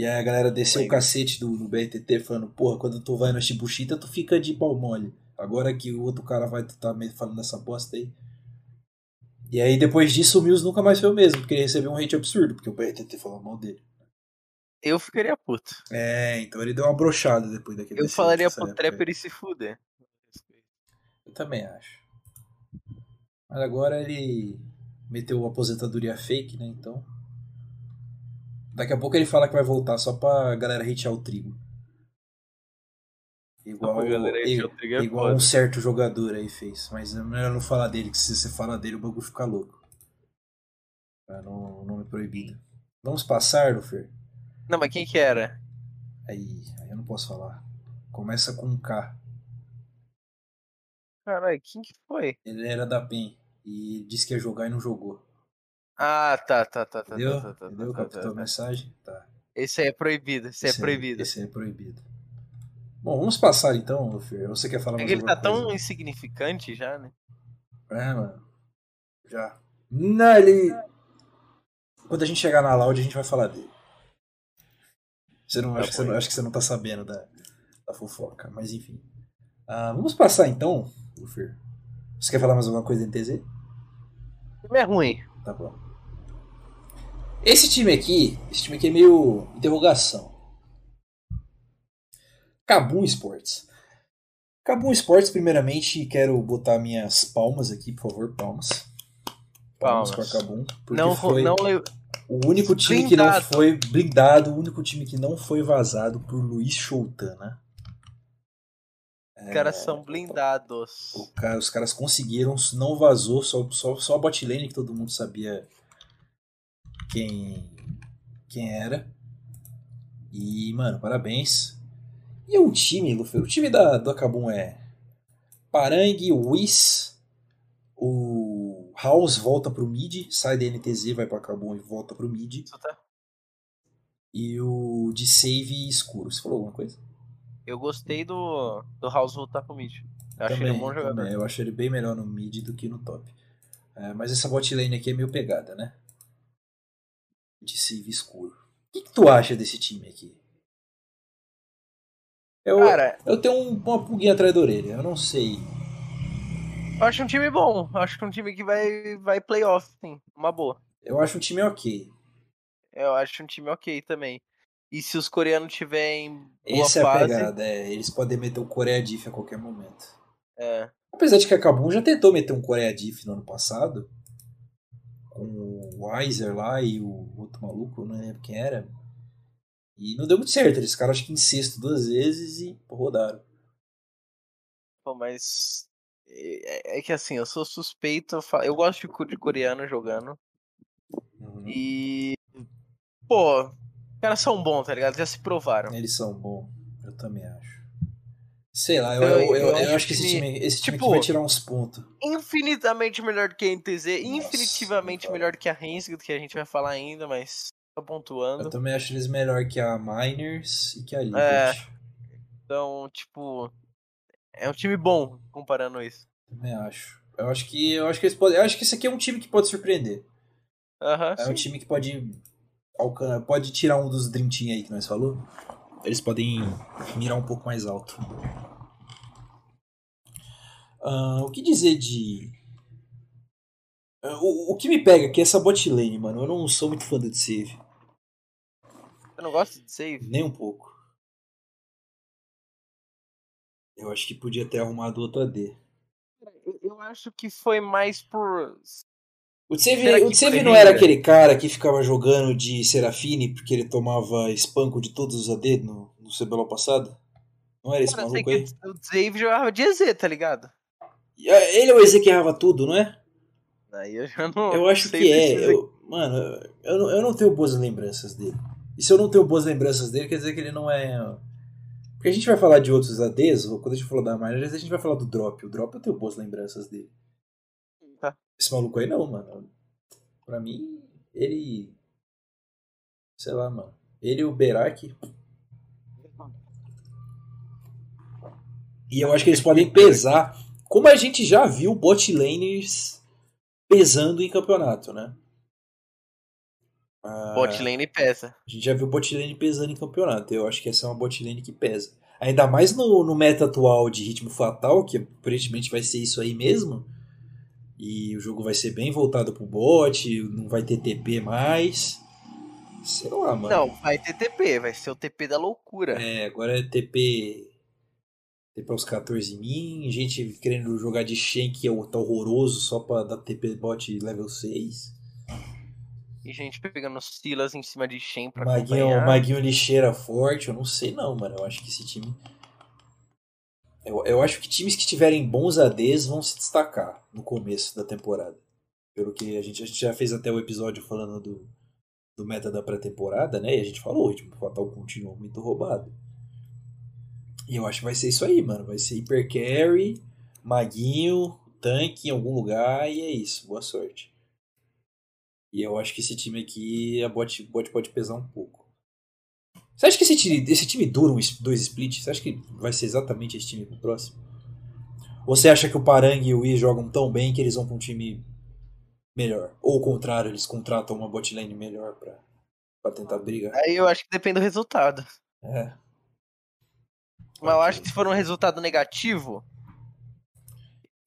E aí a galera desceu o cacete do, no BRTT falando, porra, quando tu vai na Chibuchita, tu fica de pau mole. Agora que o outro cara vai estar falando essa bosta aí. E aí depois disso o Mills nunca mais foi o mesmo, porque ele recebeu um hate absurdo, porque o BRTT falou mal dele. Eu ficaria puto. É, então ele deu uma brochada depois daquele Eu desse- falaria pro Trapper e se fuder. Eu também acho. Mas agora ele meteu aposentadoria fake, né? Então. Daqui a pouco ele fala que vai voltar só pra galera hatear o trigo. Igual, é igual um certo jogador aí fez. Mas é melhor não falar dele, que se você falar dele o bagulho fica louco. Pra não, nome proibido. Vamos passar, Lufer? Não, mas quem que era? Aí, aí eu não posso falar. Começa com um K. Caralho, quem que foi? Ele era da PEN e disse que ia jogar e não jogou. Ah, tá, tá, tá, tá. Entendeu? tá, tá, tá, Entendeu? tá, Captou tá, a tá. mensagem? Tá. Esse aí é proibido, esse, aí é Esse proibido. Esse aí é proibido. Bom, vamos passar então, Fer. Você quer falar É mais que ele tá alguma tão coisa? insignificante já, né? É, mano. Já. Não, ele. Quando a gente chegar na Loud, a gente vai falar dele. Você não, Tá acho, que você não, acho que você não tá sabendo da, da fofoca, mas enfim. Ah, vamos passar então, Fer. Você quer falar mais alguma coisa do NTZ? Não é ruim. Tá bom. Esse time aqui, esse time aqui é meio interrogação. Kabum Sports. Kabum Sports, primeiramente, quero botar minhas palmas aqui, por favor, palmas. Palmas, Palmas. para Kabum. Porque Não, foi não o único time que não Blindado. foi blindado, o único time que não foi vazado por Luiz Choutana. Os caras são blindados. Cara- os caras conseguiram, não vazou, só, só, só a bot lane que todo mundo sabia quem, quem era. E, mano, parabéns. E o time, Luffy, o time da, do Akabum é Parangue, Whis, o House volta pro mid, sai da NTZ, vai pro Akabum e volta pro mid. Tá- E o de save escuro. Você falou alguma coisa? Eu gostei do, do House voltar pro mid. Eu achei ele um bom jogador. também. Eu acho ele bem melhor no mid do que no top. É, mas essa bot lane aqui é meio pegada, né? De save escuro. O que, que tu acha desse time aqui? Eu, Cara, eu tenho um- uma pulguinha atrás da orelha, eu não sei. eu acho um time bom. Eu acho que é um time que vai, vai playoff, sim. Uma boa. Eu acho um time ok. Eu acho um time ok também. E se os coreanos tiverem boa Essa é a fase. pegada, é, eles podem meter o Coreia Diff a qualquer momento. É, Apesar de que a Kabum já tentou meter um Coreia Diff no ano passado. Com o Weiser lá e o outro maluco, não lembro quem era. E não deu muito certo. Eles ficaram acho que em sexto duas vezes e rodaram. pô, mas. É, é que assim, eu sou suspeito. Eu, eu gosto de coreano jogando. Uhum. E. Pô, os caras são bons, tá ligado? Já se provaram. Eles são bons. Eu também acho. Sei lá, eu, Eu- eu, eu, eu acho que esse time, esse time tipo, vai tirar uns pontos. Infinitamente melhor do que a NTZ. infinitivamente não fala. melhor do que a Hensg, que a gente vai falar ainda, mas. Tô pontuando. Eu também acho eles melhor que a Miners e que a É. Liberty. Então, tipo. É um time bom comparando isso. Também acho. Eu acho que eu acho que eles podem. Eu acho que esse aqui é um time que pode surpreender. É um time que pode pode tirar um dos Dream Team aí que nós falou. Eles podem mirar um pouco mais alto. Ah, o que dizer de. Ah, O, o que me pega aqui é essa bot lane, mano. Eu não sou muito fã do save. Você não gosta de save? Nem um pouco. Eu acho que podia ter arrumado outra D. Eu, eu acho que foi mais por. O Tseve, o Tseve não era aquele cara que ficava jogando de Serafine porque ele tomava espanco de todos os AD no, no CBLOL passado? Não era esse Cara, eu maluco aí? o Save jogava de EZ, tá ligado? Ele é o EZ que errava tudo, não é? Aí eu já não. Eu acho que é. Eu- mano, eu não, eu não tenho boas lembranças dele. E se eu não tenho boas lembranças dele, quer dizer que ele não é. Porque a gente vai falar de outros ADs, quando a gente falou da Miners, a gente vai falar do Drop. O Drop eu tenho boas lembranças dele. Tá. Esse maluco aí não, mano. Pra mim, ele. Sei lá, mano. Ele e o Berak. E eu acho que eles podem pesar. Como a gente já viu bot laners pesando em campeonato, né? Ah, Bot lane pesa. a gente já viu bot lane pesando em campeonato. Eu acho que essa é uma bot lane que pesa. Ainda mais no, no meta atual de ritmo fatal, que aparentemente vai ser isso aí mesmo. E o jogo vai ser bem voltado pro bot, não vai ter TP mais. Sei lá, mano. Não, vai ter TP, vai ser o TP da loucura. É, agora é TP. TP aos 14 em mim, gente querendo jogar de Shen que é o- tá horroroso só pra dar TP bot level 6. E gente pegando Silas em cima de Shen pra Maguinho, acompanhar. Maguinho lixeira forte, eu não sei não, mano. Eu acho que esse time. Eu, eu acho que times que tiverem bons ADs vão se destacar no começo da temporada. Pelo que a gente, a gente já fez até o episódio falando do, do meta da pré-temporada, né? E a gente falou, o ritmo fatal continua muito roubado. E eu acho que vai ser isso aí, mano. Vai ser Hyper Carry, Maguinho, tanque em algum lugar e é isso. Boa sorte. E eu acho que esse time aqui, a bot, bot pode pesar um pouco. Você acha que esse time, esse time dura um, es- dois splits? Você acha que vai ser exatamente esse time pro próximo? Ou você acha que o Parang e o I jogam tão bem que eles vão pra um time melhor? Ou o contrário, eles contratam uma bot lane melhor pra, pra tentar brigar? Aí eu acho que depende do resultado. É. Mas eu acho que se for um resultado negativo,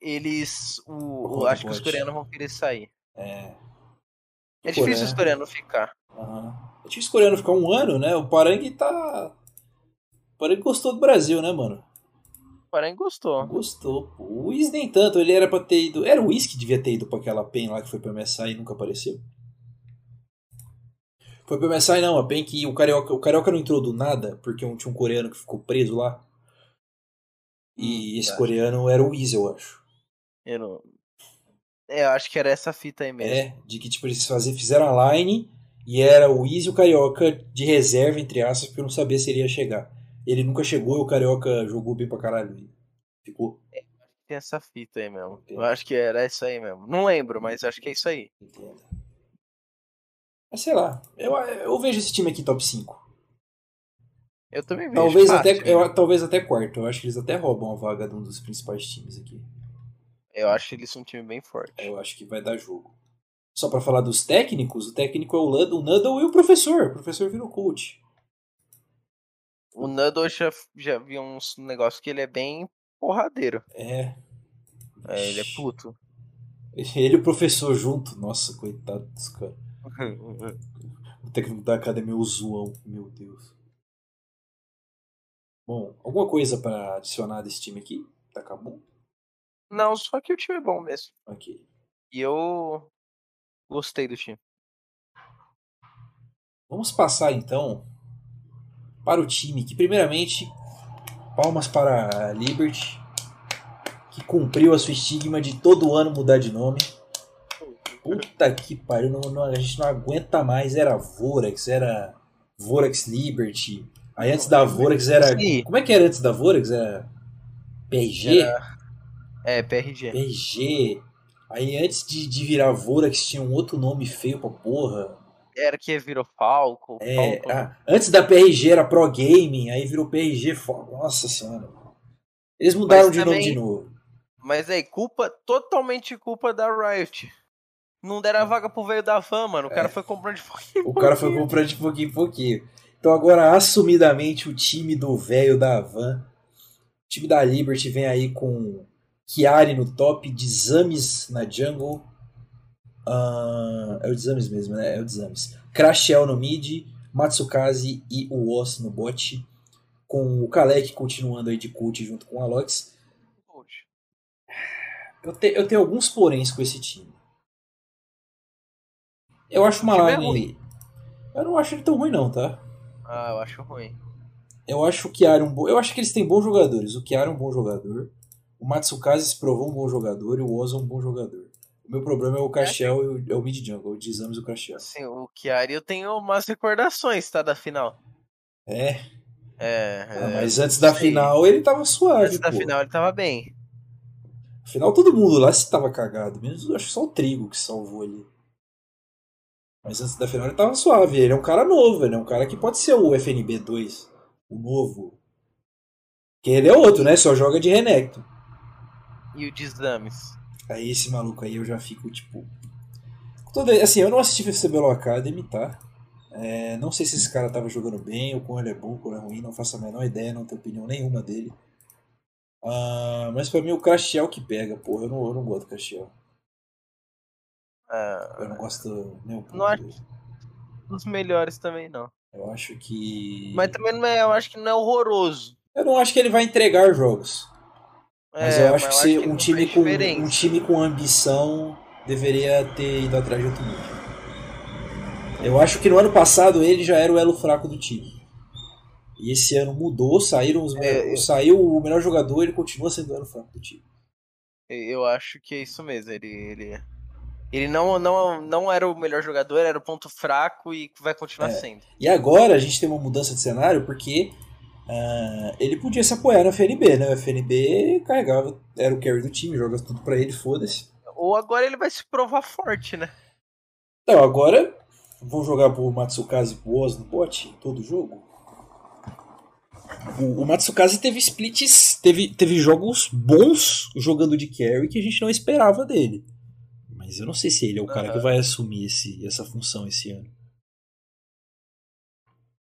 eles. O, o- O acho que os coreanos vão querer sair. É. É difícil né? os coreanos ficar. Aham. Eu tinha escolhendo ficar um ano, né? O Parangue tá. O Parangue gostou do Brasil, né, mano? Porém, gostou. Gostou. pô. O Wiz nem tanto, ele era pra ter ido. Era o Wiz que devia ter ido pra aquela PEN lá que foi pra MSI e nunca apareceu. Foi pra MSI não, a PEN que o Carioca, o Carioca não entrou do nada, porque tinha um coreano que ficou preso lá. E Hum, esse tá. coreano era o Wiz, eu acho. Eu não. É, eu acho que era essa fita aí mesmo. É, de que tipo, eles faziam, fizeram a line e era o Wiz e o Carioca de reserva, entre aspas, porque eu não sabia se ele ia chegar. Ele nunca chegou e o Carioca jogou bem pra caralho. Ficou. Tem essa fita aí mesmo. Entendo. Eu acho que era isso aí mesmo. Não lembro, mas acho que é isso aí. Entendo. Mas sei lá, eu, eu vejo esse time aqui top 5. Eu também vejo. Talvez fácil. até, eu, talvez até quarto. Eu acho que eles até roubam a vaga de um dos principais times aqui. Eu acho eles um time bem forte. Eu acho que vai dar jogo. Só pra falar dos técnicos, o técnico é o Lud- o Nuddle e o professor. O professor virou coach. O Nuddle já, já vi uns negócios que ele é bem porradeiro. É. É, ele é puto. (laughs) Ele e o professor junto. Nossa, coitado dos caras. O técnico da academia é o zoão. Meu Deus. Bom, alguma coisa pra adicionar desse time aqui? Tá acabou? Não, só que o time é bom mesmo. Ok. E eu gostei do time. Vamos passar então para o time que, primeiramente, palmas para a Liberty, que cumpriu a sua estigma de todo ano mudar de nome. Puta que pariu, não, não- a gente não aguenta mais. Era Vorax, era Vorax Liberty. Aí antes da Vorax era. Como é que era antes da Vorax? Era PRG? Era- É, PRG. PRG. Aí antes de, de virar Vorax tinha um outro nome feio pra porra. Era que virou Falco. É, Falco. ah, antes da PRG era Pro Gaming, aí virou PRG. fo- Nossa senhora. Eles mudaram Mas de nome também- de novo. Mas aí, culpa, totalmente culpa da Riot. Não deram a vaga pro velho da van, mano. O cara foi comprando de pouquinho. em O cara foi pouquinho. comprando de pouquinho em pouquinho. Então agora, assumidamente, o time do velho da Van. O time da Liberty vem aí com Chiari no top, Dizames na jungle. ah, é o Dizames mesmo, né? É o Dizames. Crashel no mid, Matsukaze e o Oss no bot. Com o Kalek continuando aí de cult junto com o Alox. Eu, te- eu tenho alguns poréns com esse time. Eu acho uma O é ruim. eu não acho ele tão ruim, não, tá? Ah, eu acho ruim. Eu acho o Chiara um bom. Eu acho que eles têm bons jogadores. O Chiara é um bom jogador. O Matsukaze se provou um bom jogador e o Oza é um bom jogador. O meu problema é o Crashel e o, é o Mid Jungle, o Dizames e o Crashel. Assim, o Chiari eu tenho umas recordações, tá? Da final. É, É. ah, é, mas antes da sei. final ele tava suave. Antes da pô. final ele tava bem. Afinal, todo mundo lá se tava cagado. Menos acho que só o Trigo que salvou ali. Mas antes da final ele tava suave. Ele é um cara novo, ele é um cara que pode ser o FNB 2, o novo. Que ele é outro, né? Só joga de Renekton. E o Dizames. Aí esse maluco aí eu já fico tipo. Toda, assim, eu não assisti FCBLO Academy, tá? É, não sei se esse cara tava jogando bem, ou como ele é bom, ou como é ruim, não faço a menor ideia, não tenho opinião nenhuma dele. Ah, mas pra mim o Crashel que pega, porra, eu não, eu não gosto do Crashel. Ah, Eu não gosto nem um pouco Não acho- dos melhores também não. Eu acho que. Mas também não é, eu acho que não é horroroso. Eu não acho que ele vai entregar jogos. Mas É, eu acho que se ele um não time, com, um time com ambição deveria ter ido atrás de outro nível. Eu acho que no ano passado ele já era o elo fraco do time. E esse ano mudou, saíram os, É, eu- saiu o melhor jogador ele continua sendo o elo fraco do time. Eu acho que é isso mesmo. Ele, ele, ele não, não, não era o melhor jogador, era o ponto fraco e vai continuar É. sendo. E agora a gente tem uma mudança de cenário porque ah, ele podia se apoiar no FNB, né? O FNB carregava, era o carry do time, joga tudo pra ele, foda-se. Ou agora ele vai se provar forte, né? Então, agora vão jogar pro Matsukaze e pro Oz no bot todo jogo. O, o Matsukaze teve splits, teve, teve jogos bons jogando de carry que a gente não esperava dele. Mas eu não sei se ele é o cara que vai assumir esse, essa função esse ano.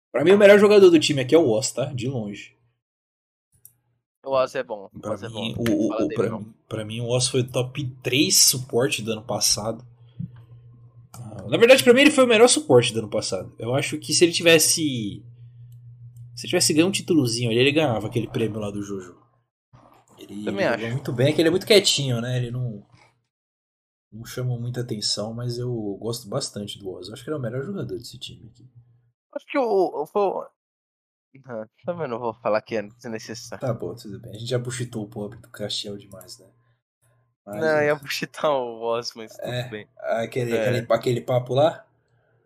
Pra mim, o melhor jogador do time aqui é o Oz, tá? De longe. O Oz é bom. O Pra Oz é mim, bom. o, o, pra, mim- pra mim, o Oz foi o top 3 suporte do ano passado. Ah, Na verdade, pra mim, ele foi o melhor suporte do ano passado. Eu acho que se ele tivesse. Se ele tivesse ganho um títulozinho ali, ele ganhava aquele prêmio lá do Jojo. Ele, Também ele acho. muito bem, é que ele é muito quietinho, né? Ele não. Não chama muita atenção, mas eu gosto bastante do Oz. Eu acho que ele é o melhor jogador desse time aqui. Acho que o. o não, também não vou falar que é desnecessário. Tá bom, tudo bem. A gente já buchitou o pobre do Castiel demais, né? Mas, Não, ia buchitar o Oz, mas tudo É. bem. aquele, É. aquele, aquele papo lá?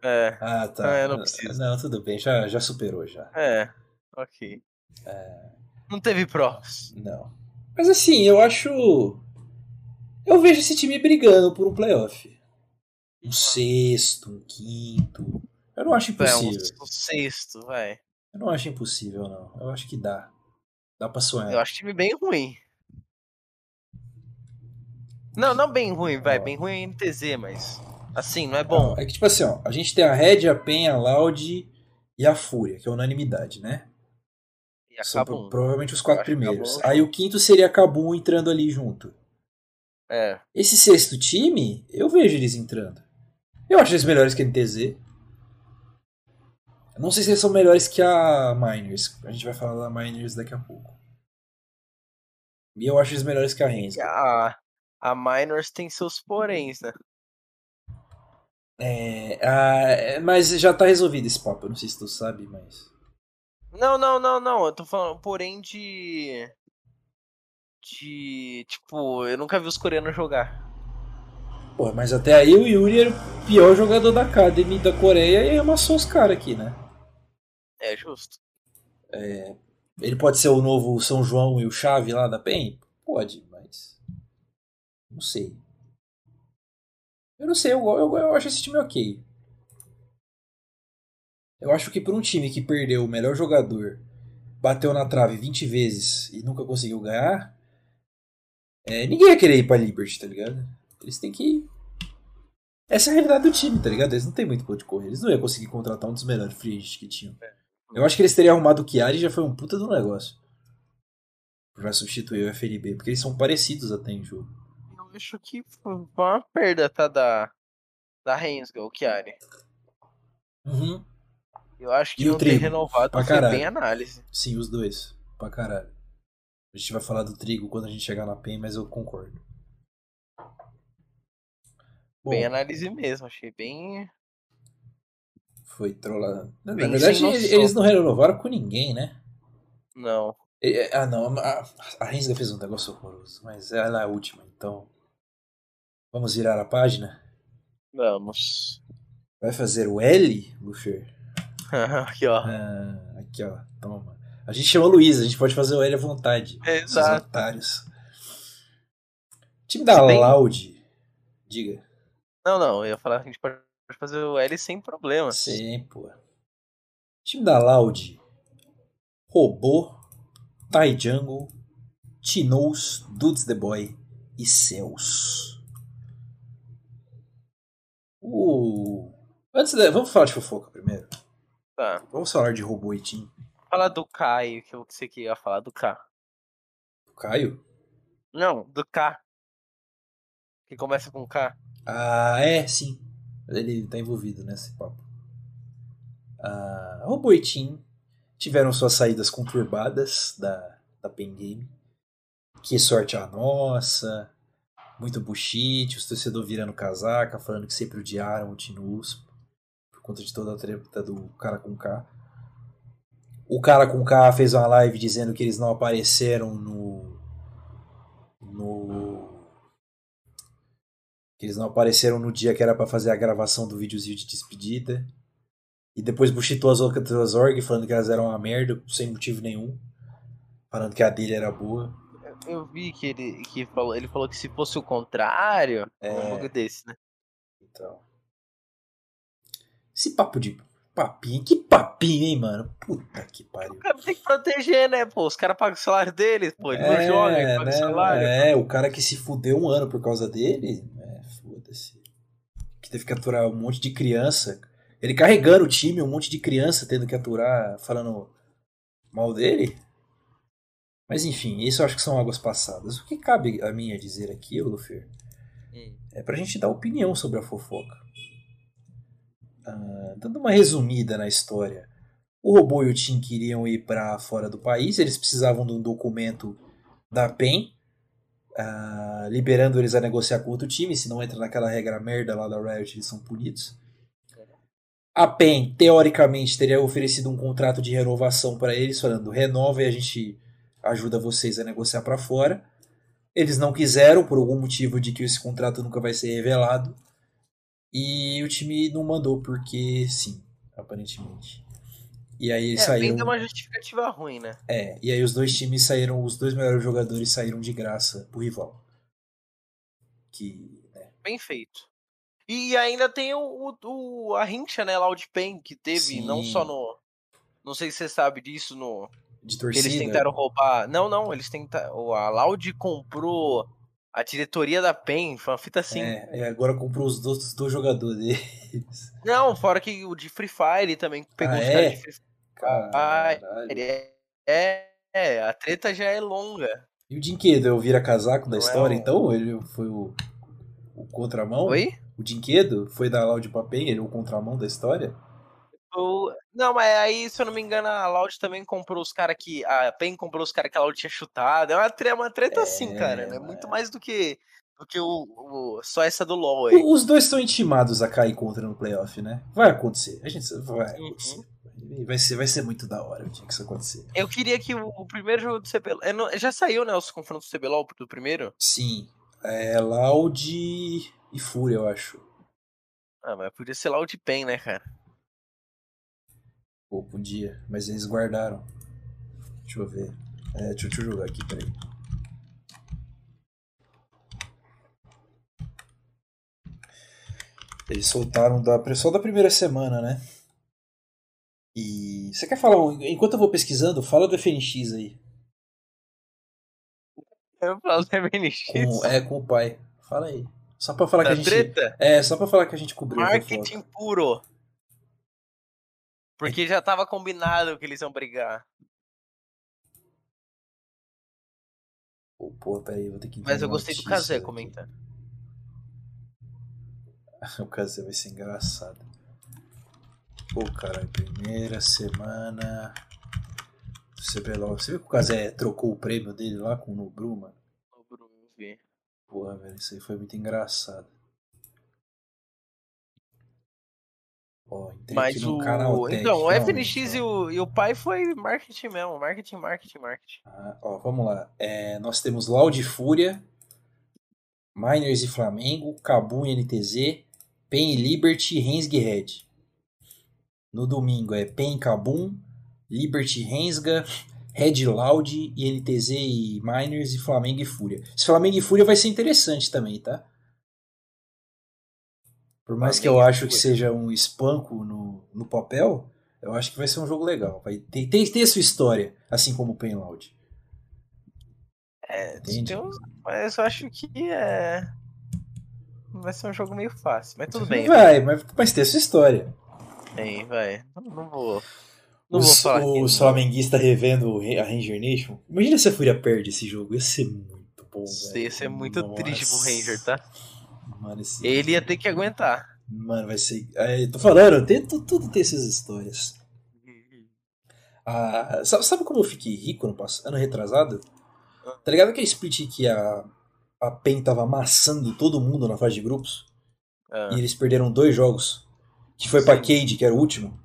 É, Ah, tá. Ah, eu não preciso. Não, tudo bem, já, já superou já. é. Ok. É. Não teve provas. Não. Mas assim, eu acho. Eu vejo esse time brigando por um playoff. Um sexto, um quinto. Eu não acho É, um, impossível. um sexto, vai. Eu não acho impossível, não. Eu acho que dá. Dá pra sonhar. Eu acho time bem ruim. Não, não bem ruim, vai. Bem ruim é NTZ, mas. Assim, não é bom. É que, tipo assim, ó, a gente tem a Red, a Pen, a Loud e a Fúria, que é unanimidade, né? E São acaba pro- provavelmente os quatro primeiros. Aí o quinto seria a Kabum entrando ali junto. É. Esse sexto time, eu vejo eles entrando. Eu acho eles melhores que a NTZ. Não sei se eles são melhores que a Miners. A gente vai falar da Miners daqui a pouco. E eu acho eles melhores que a Rensga. A, a Minors tem seus poréns, né? É, ah, é, mas já tá resolvido esse papo. Eu não sei se tu sabe, mas. Não, não, não, não. Eu tô falando, porém, de. De. Tipo, eu nunca vi os coreanos jogar. Pô, mas até aí o Yuri era o pior jogador da Academy da Coreia e amassou os caras aqui, né? É justo. Ele pode ser o novo São João e o Chave lá da PEN? Pode, mas. Não sei. Eu não sei, eu, eu, eu acho esse time ok. Eu acho que por um time que perdeu o melhor jogador, bateu na trave 20 vezes e nunca conseguiu ganhar, é, ninguém ia querer ir pra Liberty, tá ligado? Eles têm que ir. Essa é a realidade do time, tá ligado? Eles não têm muito ponto de correr. Eles não iam conseguir contratar um dos melhores free agents que tinham. Eu acho que eles teriam arrumado o Chiari e já foi um puta do negócio. Vai substituir o FNB, porque eles são parecidos até em jogo. Eu acho que foi uma perda, tá? Da. Da Rensga, o Chiari. Uhum. Eu acho que E o ter renovado Pra foi caralho. bem análise. Sim, os dois. Pra caralho. A gente vai falar do trigo quando a gente chegar na PEN, mas eu concordo. Bom, Bem análise mesmo, achei bem. foi trollado. Na Bem verdade, eles, não renovaram com ninguém, né? Não. É, Ah, não. A, a Rensga fez um negócio horroroso, mas ela é a última, então. Vamos virar a página? Vamos. Vai fazer o L, Lucher? (laughs) Aqui, ó. Ah, aqui, ó. Toma. A gente chama Luiz, a gente pode fazer o L à vontade. Esses Exato. otários. Time da bem- Loud. Diga. Não, não, eu ia falar que a gente pode fazer o L sem problema. Sim, pô. Time da Loud. Robô. Tai Jungle. Tinous. Dudes the Boy. E Céus. Uh. Antes da... Vamos falar de fofoca primeiro. Tá. Vamos falar de robô e Tim. Fala do Caio, que eu sei que ia falar do K. O Caio? Não, do K. Que começa com K. Ah, é, sim. Ele tá envolvido nesse papo. Ah, Robô e Tim tiveram suas saídas conturbadas da, da Pen Game. Que sorte a nossa. Muito bullshit, os torcedores virando casaca, falando que sempre odiaram o Tinus. Por conta de toda a treta do cara com K. O cara com K fez uma live dizendo que eles não apareceram no. No que eles não apareceram no dia que era pra fazer a gravação do videozinho de despedida. E depois buchitou as outras org falando que elas eram uma merda, sem motivo nenhum. Falando que a dele era boa. Eu vi que ele, que falou, ele falou que se fosse o contrário, É. um bug desse, né? Então. Esse papo de papinho, que papinho, hein, mano? Puta que pariu. O cara tem que proteger, né, pô? Os caras pagam o salário deles, pô. Ele não joga, ele paga o salário. É, o cara que se fudeu um ano por causa dele, é, foda-se. Que teve que aturar um monte de criança. Ele carregando o time, um monte de criança tendo que aturar, falando mal dele. Mas enfim, isso eu acho que são águas passadas. O que cabe a mim a dizer aqui, Lufer, Hum. é pra gente dar opinião sobre a fofoca. Ah, dando uma resumida na história. O robô e o Tim queriam ir para fora do país, eles precisavam de um documento da PEN, ah, liberando eles a negociar com outro time, se não entra naquela regra merda lá da Riot, eles são punidos. A PEN, teoricamente, teria oferecido um contrato de renovação para eles, falando: renova e a gente ajuda vocês a negociar para fora. Eles não quiseram, por algum motivo de que esse contrato nunca vai ser revelado. E o time não mandou, porque sim, aparentemente. E aí É, saíram. uma justificativa ruim, né? É, e aí os dois times saíram, os dois melhores jogadores saíram de graça pro rival. Que. né, Bem feito. E ainda tem o, o, a rincha, né, lá de Pen, que teve, não Sim. só no. Não sei se você sabe disso, no. de torcida. Eles tentaram roubar. Não, não, eles tentaram. A Loud comprou a diretoria da PEN, foi uma fita assim. É, é, agora comprou os dois, os dois jogadores deles. Não, fora que o de Free Fire também pegou Ah, os é? caras de Free Caralho. Fire. É, é, é, a treta já é longa. E o Dinquedo é o vira-casaco da é história, um- então? Ele foi o, o contramão? Oi? O Dinquedo foi da Loud Papen, ele é o contramão da história? Não, mas aí, se eu não me engano, a Loud também comprou os caras que. A PEN comprou os caras que a Loud tinha chutado. É uma, tre- uma treta assim, É, cara, né? Muito mais do que, do que o, o- só essa do LoL aí. Os dois estão intimados a cair contra no playoff, né? Vai acontecer. A gente vai Uhum. acontecer. Vai ser, vai ser muito da hora o dia que isso acontecer. Eu queria que o, o primeiro jogo do CBLOL. eu não- Já saiu, né? Os confrontos do CBLOL do primeiro? Sim. É Loud e Fúria, eu acho. Ah, mas podia ser lá o de PEN, né, cara? Pô, podia. Mas eles guardaram. Deixa eu ver. É, deixa, deixa eu jogar aqui, peraí. Eles soltaram da, só da primeira semana, né? E. Você quer falar? Enquanto eu vou pesquisando, fala do FNX aí. Eu falo da MNX. Com, é, com o pai. Fala aí. Só pra falar Da que a gente. treta? É, só pra falar que a gente cobriu. Marketing puro. Porque já tava combinado que eles iam brigar. Pô, pô, peraí, vou ter que Mas eu gostei do Kazé aqui. comentando. (laughs) O Kazé vai ser engraçado. Pô, caralho, primeira semana do CBLOL. Você viu que o Kazé trocou o prêmio dele lá com o Nubru, mano? Bruno, vê. Porra, velho, isso aí foi muito engraçado. Entrei Mas o. Então, o FNX e o, e o pai foi marketing mesmo. Marketing, marketing, marketing. Ah, ó, vamos lá. É, nós temos Loud e Fúria, Miners e Flamengo, Cabum e NTZ, PEN e Liberty, Rensga e Red. No domingo é PEN e Cabum, Liberty e Rensga, Red Loud e NTZ e Miners e Flamengo e Fúria. Esse Flamengo e Fúria vai ser interessante também, tá? Por mais que eu acho que seja um espanco no, no papel, eu acho que vai ser um jogo legal. Vai ter, tem, tem sua história, assim como o Loud. É, tem uns- mas eu acho que é. Vai ser um jogo meio fácil, mas tudo bem. Vai, mas, mas tem sua história. Tem, vai. Não, não vou. Não vou Os, falar. que os não. flamenguistas revendo o Re- a Ranger Nation. Imagina se a Fúria perde esse jogo. Ia ser muito bom, Isso velho. ia ser muito Nossa. triste pro Ranger, tá? Mano, esse... Ele ia ter que aguentar. Mano, vai ser. É, tô falando, tem, tu- tudo tem essas histórias. (laughs) Ah, sabe, sabe como eu fiquei rico ano, pass- ano retrasado? Tá ligado aquele split que a, a PEN tava amassando todo mundo na fase de grupos? Ah, E eles perderam dois jogos? Que foi pra Sim. Cade, que era o último.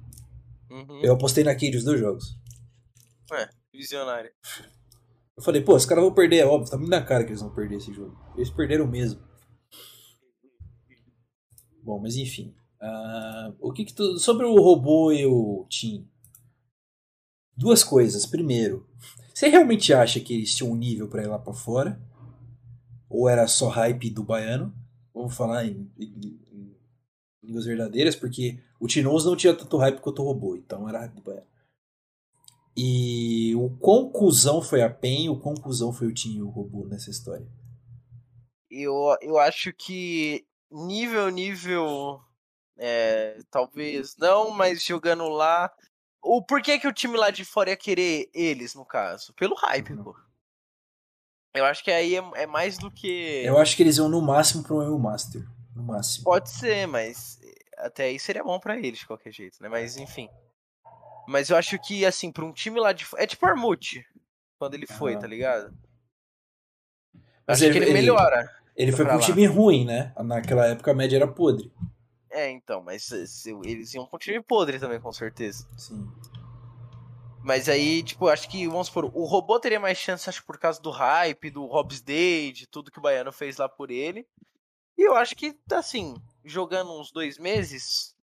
uhum. Eu apostei na Cade os dois jogos. Visionário. Eu falei, pô, os caras vão perder, é óbvio, tá muito na cara que eles vão perder esse jogo. Eles perderam mesmo. Bom, mas enfim. Ah, o que que tu. Sobre o robô e o Tim. Duas coisas. Primeiro, você realmente acha que eles tinham um nível pra ir lá pra fora? Ou era só hype do baiano? Vamos falar em, em- em línguas verdadeiras, porque o Tinoz não tinha tanto hype quanto o robô, então era hype do baiano. E o cuzão foi a PEN o cuzão foi o Tim e o robô nessa história. Eu, eu acho que nível, nível. É, talvez não, mas jogando lá. O porquê que o time lá de fora ia querer eles, no caso? Pelo hype, Uhum. pô. Eu acho que aí é, é mais do que. Eu acho que eles vão no máximo pro EU Master. No máximo. Pode ser, mas até aí seria bom pra eles de qualquer jeito, né? Mas enfim. Mas eu acho que, assim, pra um time lá de. fo- É tipo Armute, quando ele foi, tá ligado? Mas acho que ele melhora. Ele foi pra pra um time ruim, né? Naquela época a média era podre. É, então, mas se- eles iam com um time podre também, com certeza. Sim. Mas aí, tipo, acho que, vamos supor, o robô teria mais chance, acho, por causa do hype, do Hobbs Day, de tudo que o Baiano fez lá por ele. E eu acho que, assim, jogando uns dois meses,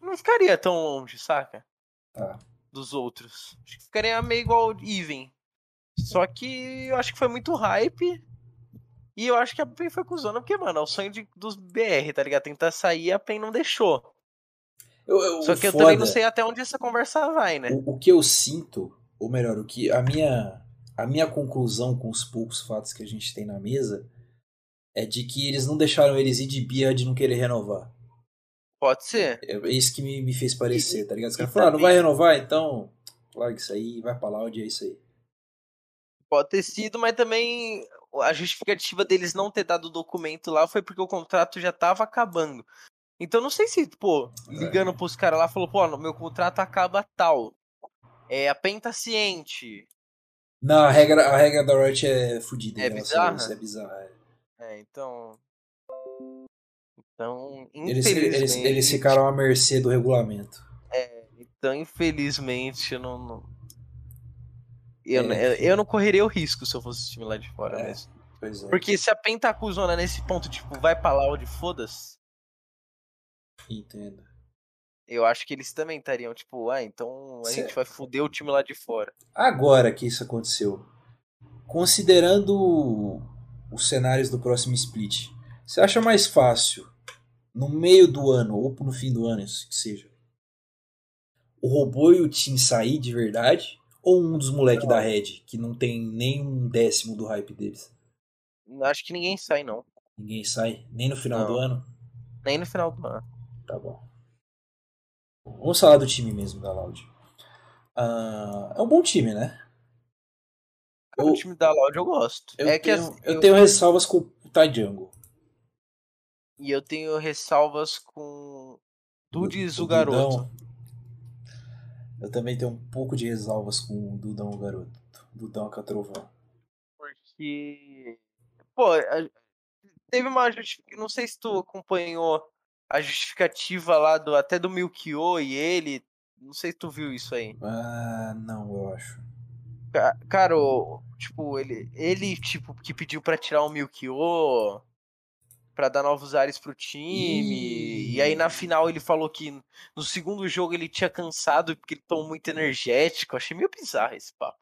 não ficaria tão longe, saca? Tá. Dos outros. Acho que ficaria meio igual Even. Só que eu acho que foi muito hype. E eu acho que a PEN foi cuzona, porque, mano, é o sonho de, dos BR, tá ligado? Tentar sair e a PEN não deixou. Eu, eu, Só que eu foda- também não sei até onde essa conversa vai, né? O, o que eu sinto, ou melhor, o que a minha a minha conclusão com os poucos fatos que a gente tem na mesa é de que eles não deixaram eles ir de birra de não querer renovar. Pode ser. É isso que me, me fez parecer, tá ligado? Os caras falaram, ah, não vai renovar, então larga isso aí, vai pra lá, onde é isso aí. Pode ter sido, mas também a justificativa deles não ter dado o documento lá foi porque o contrato já tava acabando. Então não sei se, pô, ligando pros caras lá, falou, pô, meu contrato acaba tal. É, a PEN tá ciente. Não, a regra, a regra da Riot é fodida. É né? bizarra? Isso é bizarro. é. É, então. Então, Eles, infelizmente. eles, eles ficaram à mercê do regulamento. Então, infelizmente, não. não- Eu, É, não- eu, eu não correria o risco se eu fosse esse time lá de fora É. mesmo. Pois é. Porque se a PEN acusona nesse ponto, tipo, vai pra lá onde foda-se. Entendo. Eu acho que eles também estariam, tipo, ah, então a Cê- gente vai foder o time lá de fora. Agora que isso aconteceu, considerando os cenários do próximo split, você acha mais fácil, no meio do ano ou no fim do ano, isso que seja, o robô e o Team sair de verdade? Ou um dos moleques da Red, que não tem nem um décimo do hype deles? Acho que ninguém sai, não. Ninguém sai, nem no final Não. do ano? Nem no final do ano. Tá bom. Vamos falar do time mesmo da Loud. Ah, é um bom time, né? O time da Loud eu gosto. Eu, é que tenho, assim, eu tenho ressalvas com o Ty Jungle. E eu tenho ressalvas com Dudes, o, O garoto. Eu também tenho um pouco de ressalvas com o Dudão, o garoto. Dudão Catrovão. Porque. Pô, teve uma justificativa. Não sei se tu acompanhou a justificativa lá do até do Milkyo e ele. Não sei se tu viu isso aí. Ah, não, eu acho. Ca- Cara, tipo, ele, ele tipo, que pediu pra tirar o Milkyo, pra dar novos ares pro time. Ih. E aí na final ele falou que no segundo jogo ele tinha cansado porque ele tomou muito energético. Achei meio bizarro esse papo.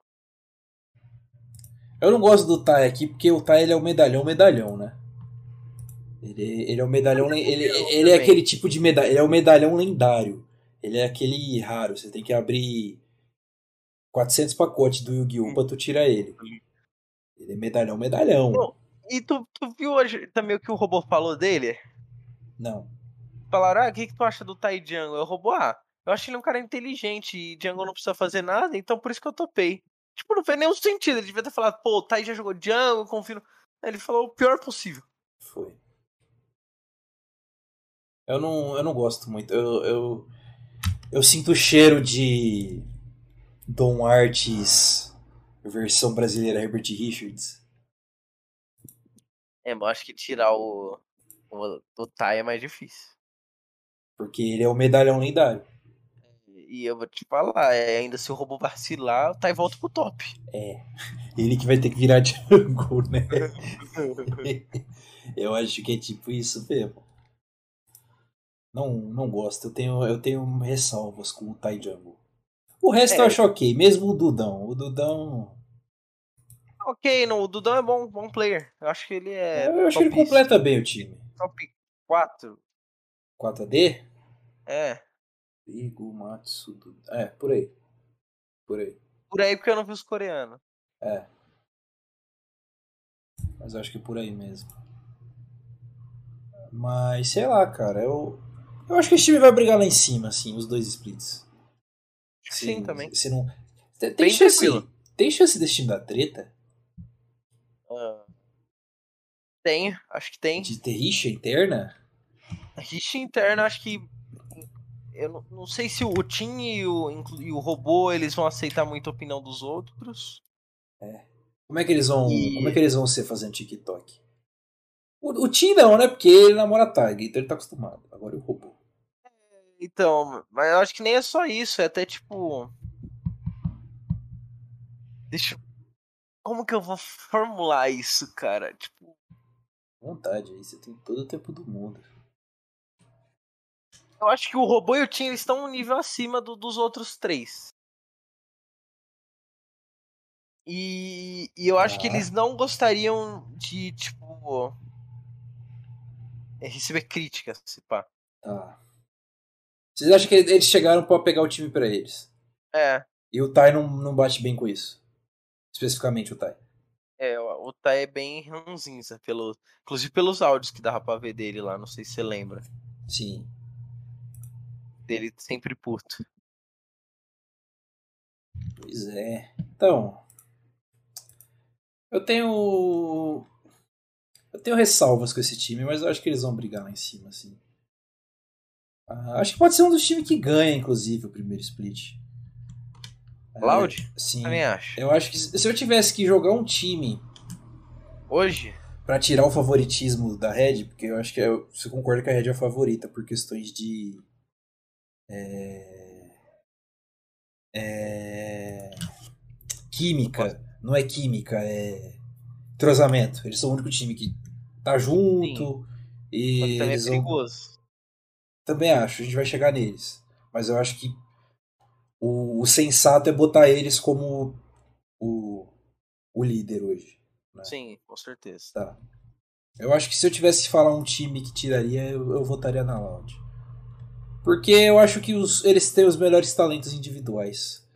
Eu não gosto do Tai aqui porque o Tai ele é o medalhão medalhão, né? Ele, ele é o medalhão. Ele, ele é aquele tipo de medalhão. Ele é o medalhão lendário. Ele é aquele raro. Você tem que abrir 400 pacotes do Yu-Gi-Oh! pra tu tirar ele. Ele é medalhão medalhão. Não. E tu, tu viu ju- também o que o robô falou dele? Não. Falaram, ah, o que, que tu acha do Tai Django? Eu robô, ah, eu acho ele um cara inteligente e Django não precisa fazer nada, então por isso que eu topei. Tipo, não fez nenhum sentido. Ele devia ter falado, pô, o Tai já jogou Django, confio. no-" Aí Ele falou o pior possível. Foi. Eu não, eu não gosto muito. Eu, eu, eu sinto o cheiro de Dom Artes versão brasileira Herbert Richards. É, mas eu acho que tirar o, o, o Tai é mais difícil. Porque ele é o medalhão lendário. E eu vou te falar, é, ainda se o robô vacilar, o Tai volta pro top. (laughs) Ele que vai ter que virar jungle, né? (laughs) Eu acho que é tipo isso mesmo. Não, não gosto. Eu tenho, eu tenho ressalvas com o Tai Jungle. O resto É. eu acho ok, mesmo o Dudão. O Dudão. Ok, não, o Dudão é bom, bom player. Eu acho que ele é. eu acho que ele completa bem o time. Top 4. 4AD? É. Igo, Matsu, Duda. É, por aí. Por aí. Por aí porque eu não vi os coreanos. É. Mas eu acho que é por aí mesmo. Mas sei lá, cara. Eu, eu acho que esse time vai brigar lá em cima, assim, os dois splits. Que Sim, também. Se não... Tem, tem chance, tranquilo. tem chance desse time dar treta? Ah, tem, acho que tem. De ter rixa interna? Rixa interna, acho que. Eu não, não sei se o Tim e o, e o robô eles vão aceitar muito a opinião dos outros. Como é que eles vão. E- Como é que eles vão ser fazendo TikTok? O, o Tim não, né? Porque ele namora a Tag, então ele tá acostumado. Agora o robô. Então, mas eu acho que nem é só isso, é até tipo. Deixa eu. Como que eu vou (laughs) formular isso, cara? Tipo, Vontade, aí você tem todo o tempo do mundo. eu acho que o robô e o Tim estão um nível acima do- dos outros três. E, e eu acho que Tá. eles não gostariam de, tipo. eh, Receber críticas, se pá. Tá. Vocês acham que eles chegaram pra pegar o time pra eles? É, E o Tai não, não bate bem com isso? Especificamente o Tai. é, o Tai é bem ranzinza, pelo, inclusive pelos áudios que dava pra ver dele lá, não sei se você lembra. Sim. Dele sempre puto. Pois é. Então. Eu tenho. Eu tenho ressalvas com esse time, mas eu acho que eles vão brigar lá em cima, assim. Ah, acho que pode ser um dos times que ganha, inclusive, o primeiro split. Cloud? É, sim. Também acho. Eu acho que se eu tivesse que jogar um time Hoje, Pra tirar o favoritismo da Red, porque eu acho que é, você concorda que a Red é a favorita por questões de. É, é, química. Não é química, é. Entrosamento. Eles são o único time que tá junto. só E que também é eles vão- perigoso. também acho, a gente vai chegar neles. Mas eu acho que o, o sensato é botar eles como o, o líder hoje. né? Sim, com certeza. Tá. Eu acho que se eu tivesse que falar um time que tiraria, eu, eu votaria na Loud. Porque eu acho que os, eles têm os melhores talentos individuais.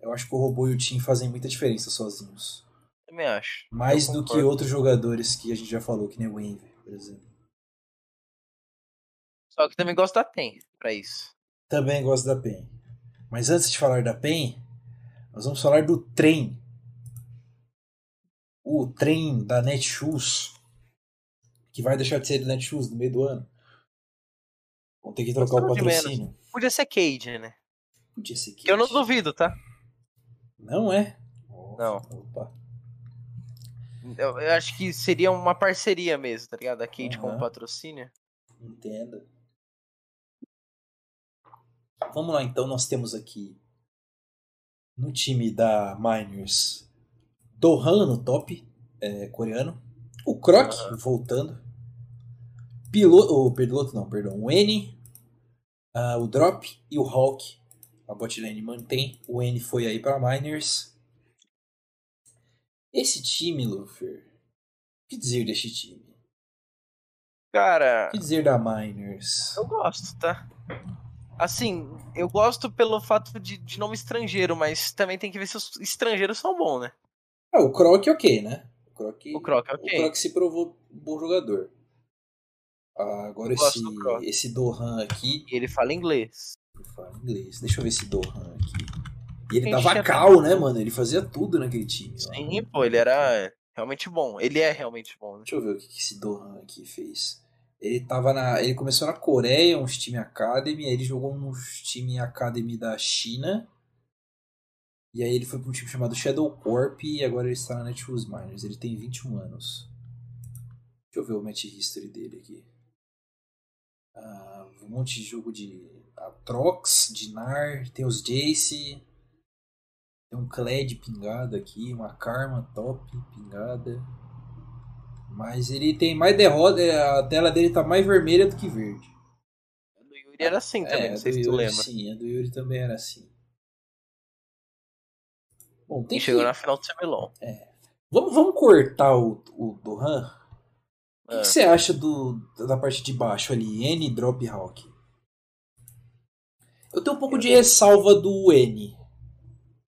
Eu acho que o Robô e o Tim fazem muita diferença sozinhos. Também acho. Mais do que outros jogadores que a gente já falou, que nem o Envy, por exemplo. Só que também gosto da PEN pra isso. Também gosto da PEN. Mas antes de falar da PEN, nós vamos falar do trem. O trem da Netshoes. Que vai deixar de ser Netshoes no meio do ano. Vão ter que trocar o patrocínio. Podia ser Cade, né? Podia ser Que eu não duvido, tá? Não é? Não. Opa. Eu, eu acho que seria uma parceria mesmo, tá ligado? A Cade com Aham. o patrocínio. Entenda. Vamos lá, então. Nós temos aqui no time da Miners Dohan no top, é, coreano. O Croc Aham. voltando. Piloto, o piloto não, perdão. O N, ah, o Drop e o Hawk. A botlane mantém. O N foi aí para Miners. Esse time, Luffy. O que dizer deste time? Cara, O que dizer da Miners? eu gosto, tá? Assim, eu gosto pelo fato de, de nome estrangeiro, mas também tem que ver se os estrangeiros são bons, né? Ah, o Croc ok, né? O Croc, O Croc é o. Croc se provou um bom jogador. Ah, agora esse, do esse Dohan aqui, ele fala inglês. eu falo inglês. Deixa eu ver esse Dohan aqui. E ele dava cal, né, mano? Ele fazia tudo naquele time. lá. Sim, pô, ele era realmente bom. Ele é realmente bom, né? Deixa eu ver o que esse Dohan aqui fez. Ele tava na. Ele começou na Coreia, uns time Academy, aí ele jogou nos time Academy da China. E aí ele foi para um time chamado Shadow Corp e agora ele está na Netshoes Miners. Ele tem 21 anos. Deixa eu ver o match history dele aqui. Ah, um monte de jogo de Atrox, Dinar, tem os Jace. Tem um Kled pingado aqui, uma Karma top pingada. Mas ele tem mais derrota, a tela dele tá mais vermelha do que verde. O do Yuri era assim também, é, não sei se tu Yuri, lembra. Sim, a do Yuri também era assim. Bom, tem E que... chegou na final do CBLOL. vamos, vamos cortar o, o Dohan? O que, Ah. que você acha do, da parte de baixo ali? N, Drop, Hawk. Eu tenho um pouco de ressalva do N.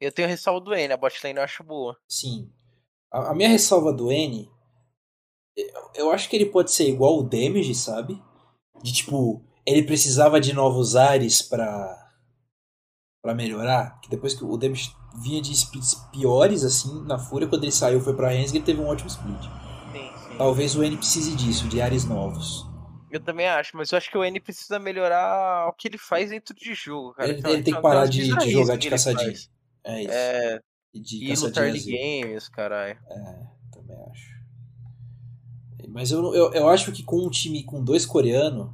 Eu tenho ressalva do N, a botlane eu acho boa. Sim. A, a minha ressalva do N, eu, acho que ele pode ser igual o Damage, sabe? De tipo, ele precisava de novos ares pra, pra melhorar. Que depois que o Damage vinha de splits piores, assim, na Fúria. Quando ele saiu foi pra Rensga, ele teve um ótimo split. Sim, sim. Talvez o N precise disso, de ares novos. Eu também acho, mas eu acho que o N precisa melhorar o que ele faz dentro de jogo, cara. Ele, Então, ele tem então, que parar de, de bizarrices jogar que de caçadinha. É isso. É, E de e lutar de games, caralho. É, também acho. Mas eu, eu, eu acho que com um time com dois coreanos,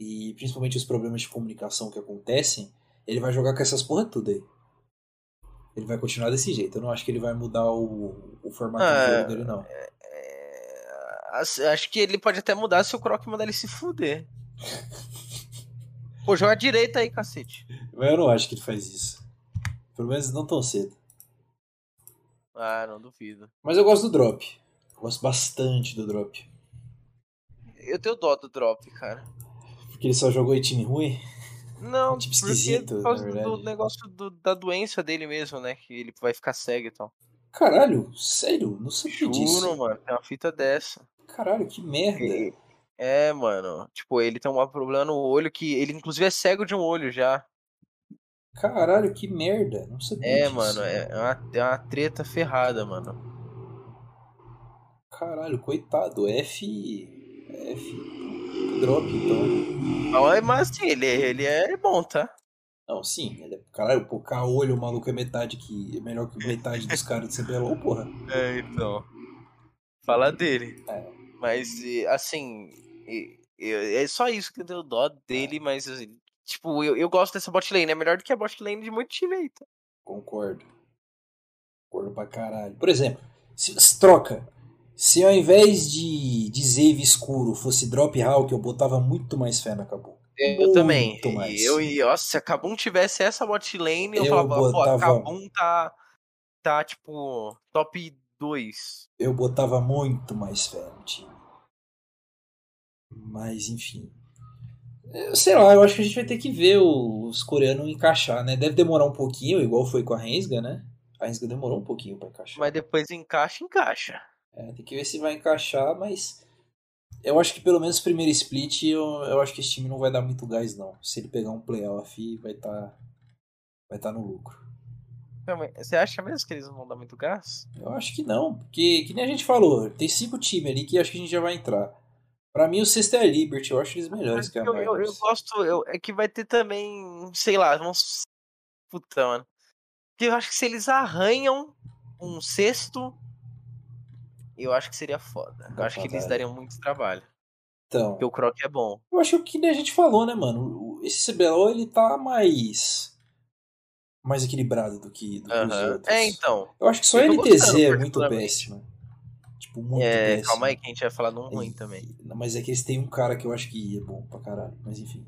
e principalmente os problemas de comunicação que acontecem, ele vai jogar com essas porra tudo aí. Ele vai continuar desse jeito. Eu não acho que ele vai mudar o, o formato Ah, de jogo dele, não. É, as- acho que ele pode até mudar se o Croc mandar ele se fuder. Pô, joga direito aí, cacete. Mas eu não acho que ele faz isso. Pelo menos não tão cedo. Ah, não duvido. Mas eu gosto do drop. Gosto bastante do drop. Eu tenho dó do drop, cara. Porque ele só jogou em time ruim. Não, (laughs) Tipo porque esquisito, por causa do negócio do- da doença dele mesmo, né? Que ele vai ficar cego e tal. Caralho, sério? Não sabia Juro, disso. mano, tem uma fita dessa. Caralho, que merda. E- É, mano. Tipo, ele tem um problema no olho que. Ele, inclusive, é cego de um olho já. Caralho, que merda. Não sabia É, disso. mano, é, é uma, é uma treta ferrada, mano. Caralho, coitado. F. F. Drop, então. Mas, mas assim, ele, ele é bom, tá? Não, sim. Ele é, caralho, pô, olho o maluco é metade que. É melhor que metade dos caras de CBLOL, porra. É, então. Fala dele. É. Mas, assim. É só isso que eu tenho dó dele, mas. assim, Tipo, eu, eu gosto dessa bot lane. É melhor do que a bot lane de muito time aí, tá? Concordo. Concordo pra caralho. Por exemplo, se, se troca. Se ao invés de, Zave escuro fosse Drop Hawk, eu botava muito mais fé na Kabum. Eu Muito também. mais. Eu, e, nossa, se a Kabum tivesse essa bot lane, eu, Eu falava, pô, a botava- Kabum tá. Tá, tipo, top 2. Eu botava muito mais fé no time. Mas, enfim. Eu sei lá, eu acho que a gente vai ter que ver os coreanos encaixar, né? Deve demorar um pouquinho, igual foi com a Rensga, né? A Rensga demorou um pouquinho pra encaixar. Mas depois encaixa, encaixa. É, tem que ver se vai encaixar, mas eu acho que pelo menos o primeiro split, eu, eu acho que esse time não vai dar muito gás, não. Se ele pegar um playoff, vai estar vai tá no lucro. Você acha mesmo que eles não vão dar muito gás? Eu acho que não, porque, que nem a gente falou, tem cinco times ali que acho que a gente já vai entrar. Pra mim, o sexto é a Liberty, eu acho eles melhores que a eu, eu, eu gosto. eu- é que vai ter também. Sei lá, vamos. Puta, mano. Eu acho que se eles arranham um sexto. Eu acho que seria foda. Eu acho que eles dar. dariam muito trabalho. Então, Porque o Croc é bom. eu acho que a gente falou, né, mano? Esse CBLOL, ele tá mais mais equilibrado do que, do que os Aham. outros. É, então. Eu acho que só NTZ gostando, é muito péssima. Tipo, muito É, péssima. calma aí que a gente vai falar num ruim E- também. Mas é que eles têm um cara que eu acho que é bom pra caralho. Mas enfim.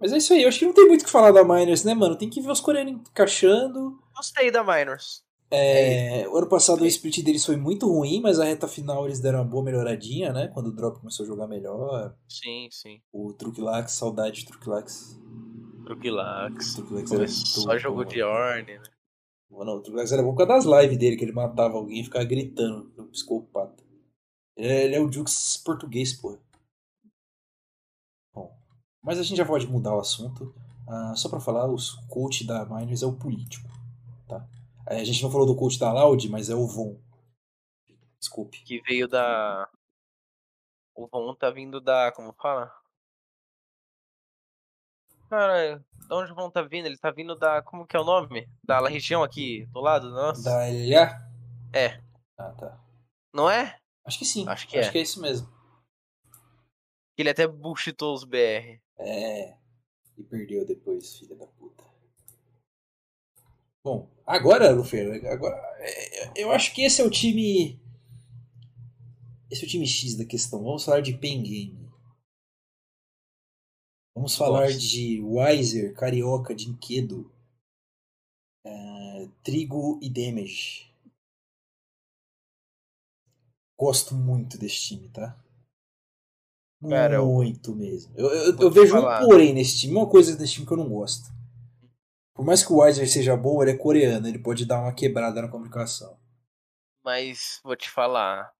Mas é isso aí. Eu acho que não tem muito o que falar da Miners, né, mano? Tem que ver os coreanos encaixando. Gostei da Minors. É, o ano passado o split deles foi muito ruim, mas a reta final eles deram uma boa melhoradinha, né? Quando o Drop começou a jogar melhor. Sim, sim. O Truquilax, saudade de Truquilax. Truquilax. Truquilax era Só bom, de Orne, né? Mano, Não, o Truquilax era bom por causa das lives dele, que ele matava alguém e ficava gritando no psicopata. Ele é, ele é o Jux português, porra. Bom, mas a gente já pode mudar o assunto. Ah, só pra falar, o coach da Miners é o político, tá? Aí A gente não falou do coach da Loud, mas é o Von. Desculpe. Que veio da. O Von tá vindo da. Como fala? Cara, de onde o Von tá vindo? Ele tá vindo da. Como que é o nome? Da região aqui, do lado nossa? Da LA? É. Ah, tá. Não é? Acho que sim. Acho que Acho é. que é isso mesmo. Ele até bullshitou os BR. É. E perdeu depois, filha da puta. Bom, agora, Lufer, agora é, eu acho que esse é o time. Esse é o time X da questão. Vamos falar de Pen Game. Vamos falar Gosto. de Wiser, Carioca, Dinquedo, é, Trigo e Damage. Gosto muito desse time, tá? Cara, eu- muito mesmo. Eu, eu, eu vejo falar. um porém nesse time, uma coisa desse time que eu não gosto. Por mais que o Wiser seja bom, ele é coreano, ele pode dar uma quebrada na comunicação. Mas vou te falar.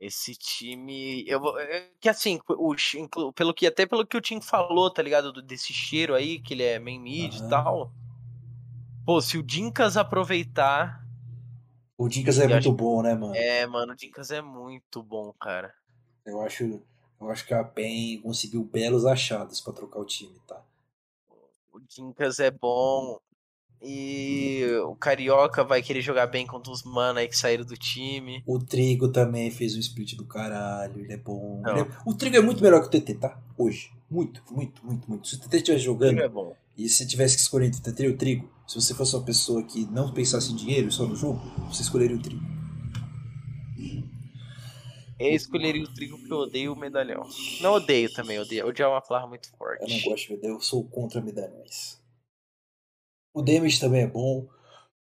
Esse time. Eu, vou- é que assim, o, pelo que, até pelo que o Tim falou, tá ligado? do- Desse cheiro aí, que ele é main mid Aham. e tal. Pô, se o Dinkas aproveitar. O Dinkas é muito acho- bom, né, mano? É, mano, o Dinkas é muito bom, cara. Eu acho, eu acho que a PEN conseguiu belos achados pra trocar o time, tá? O Dinkas é bom. E o Carioca vai querer jogar bem contra os mana aí que saíram do time. O Trigo também fez um split do caralho, ele é bom. Ele é- O Trigo é muito melhor que o TT, tá? Hoje. Muito, muito, muito, muito. Se o TT estivesse jogando é bom. e se tivesse que escolher entre o TT e o Trigo, se você fosse uma pessoa que não pensasse em dinheiro só no jogo, você escolheria o Trigo. Eu escolheria o trigo porque eu odeio o medalhão. Não odeio também, odeio. Odiar é uma palavra muito forte. Eu não gosto de medalhão, eu sou contra medalhões. O Damage também é bom.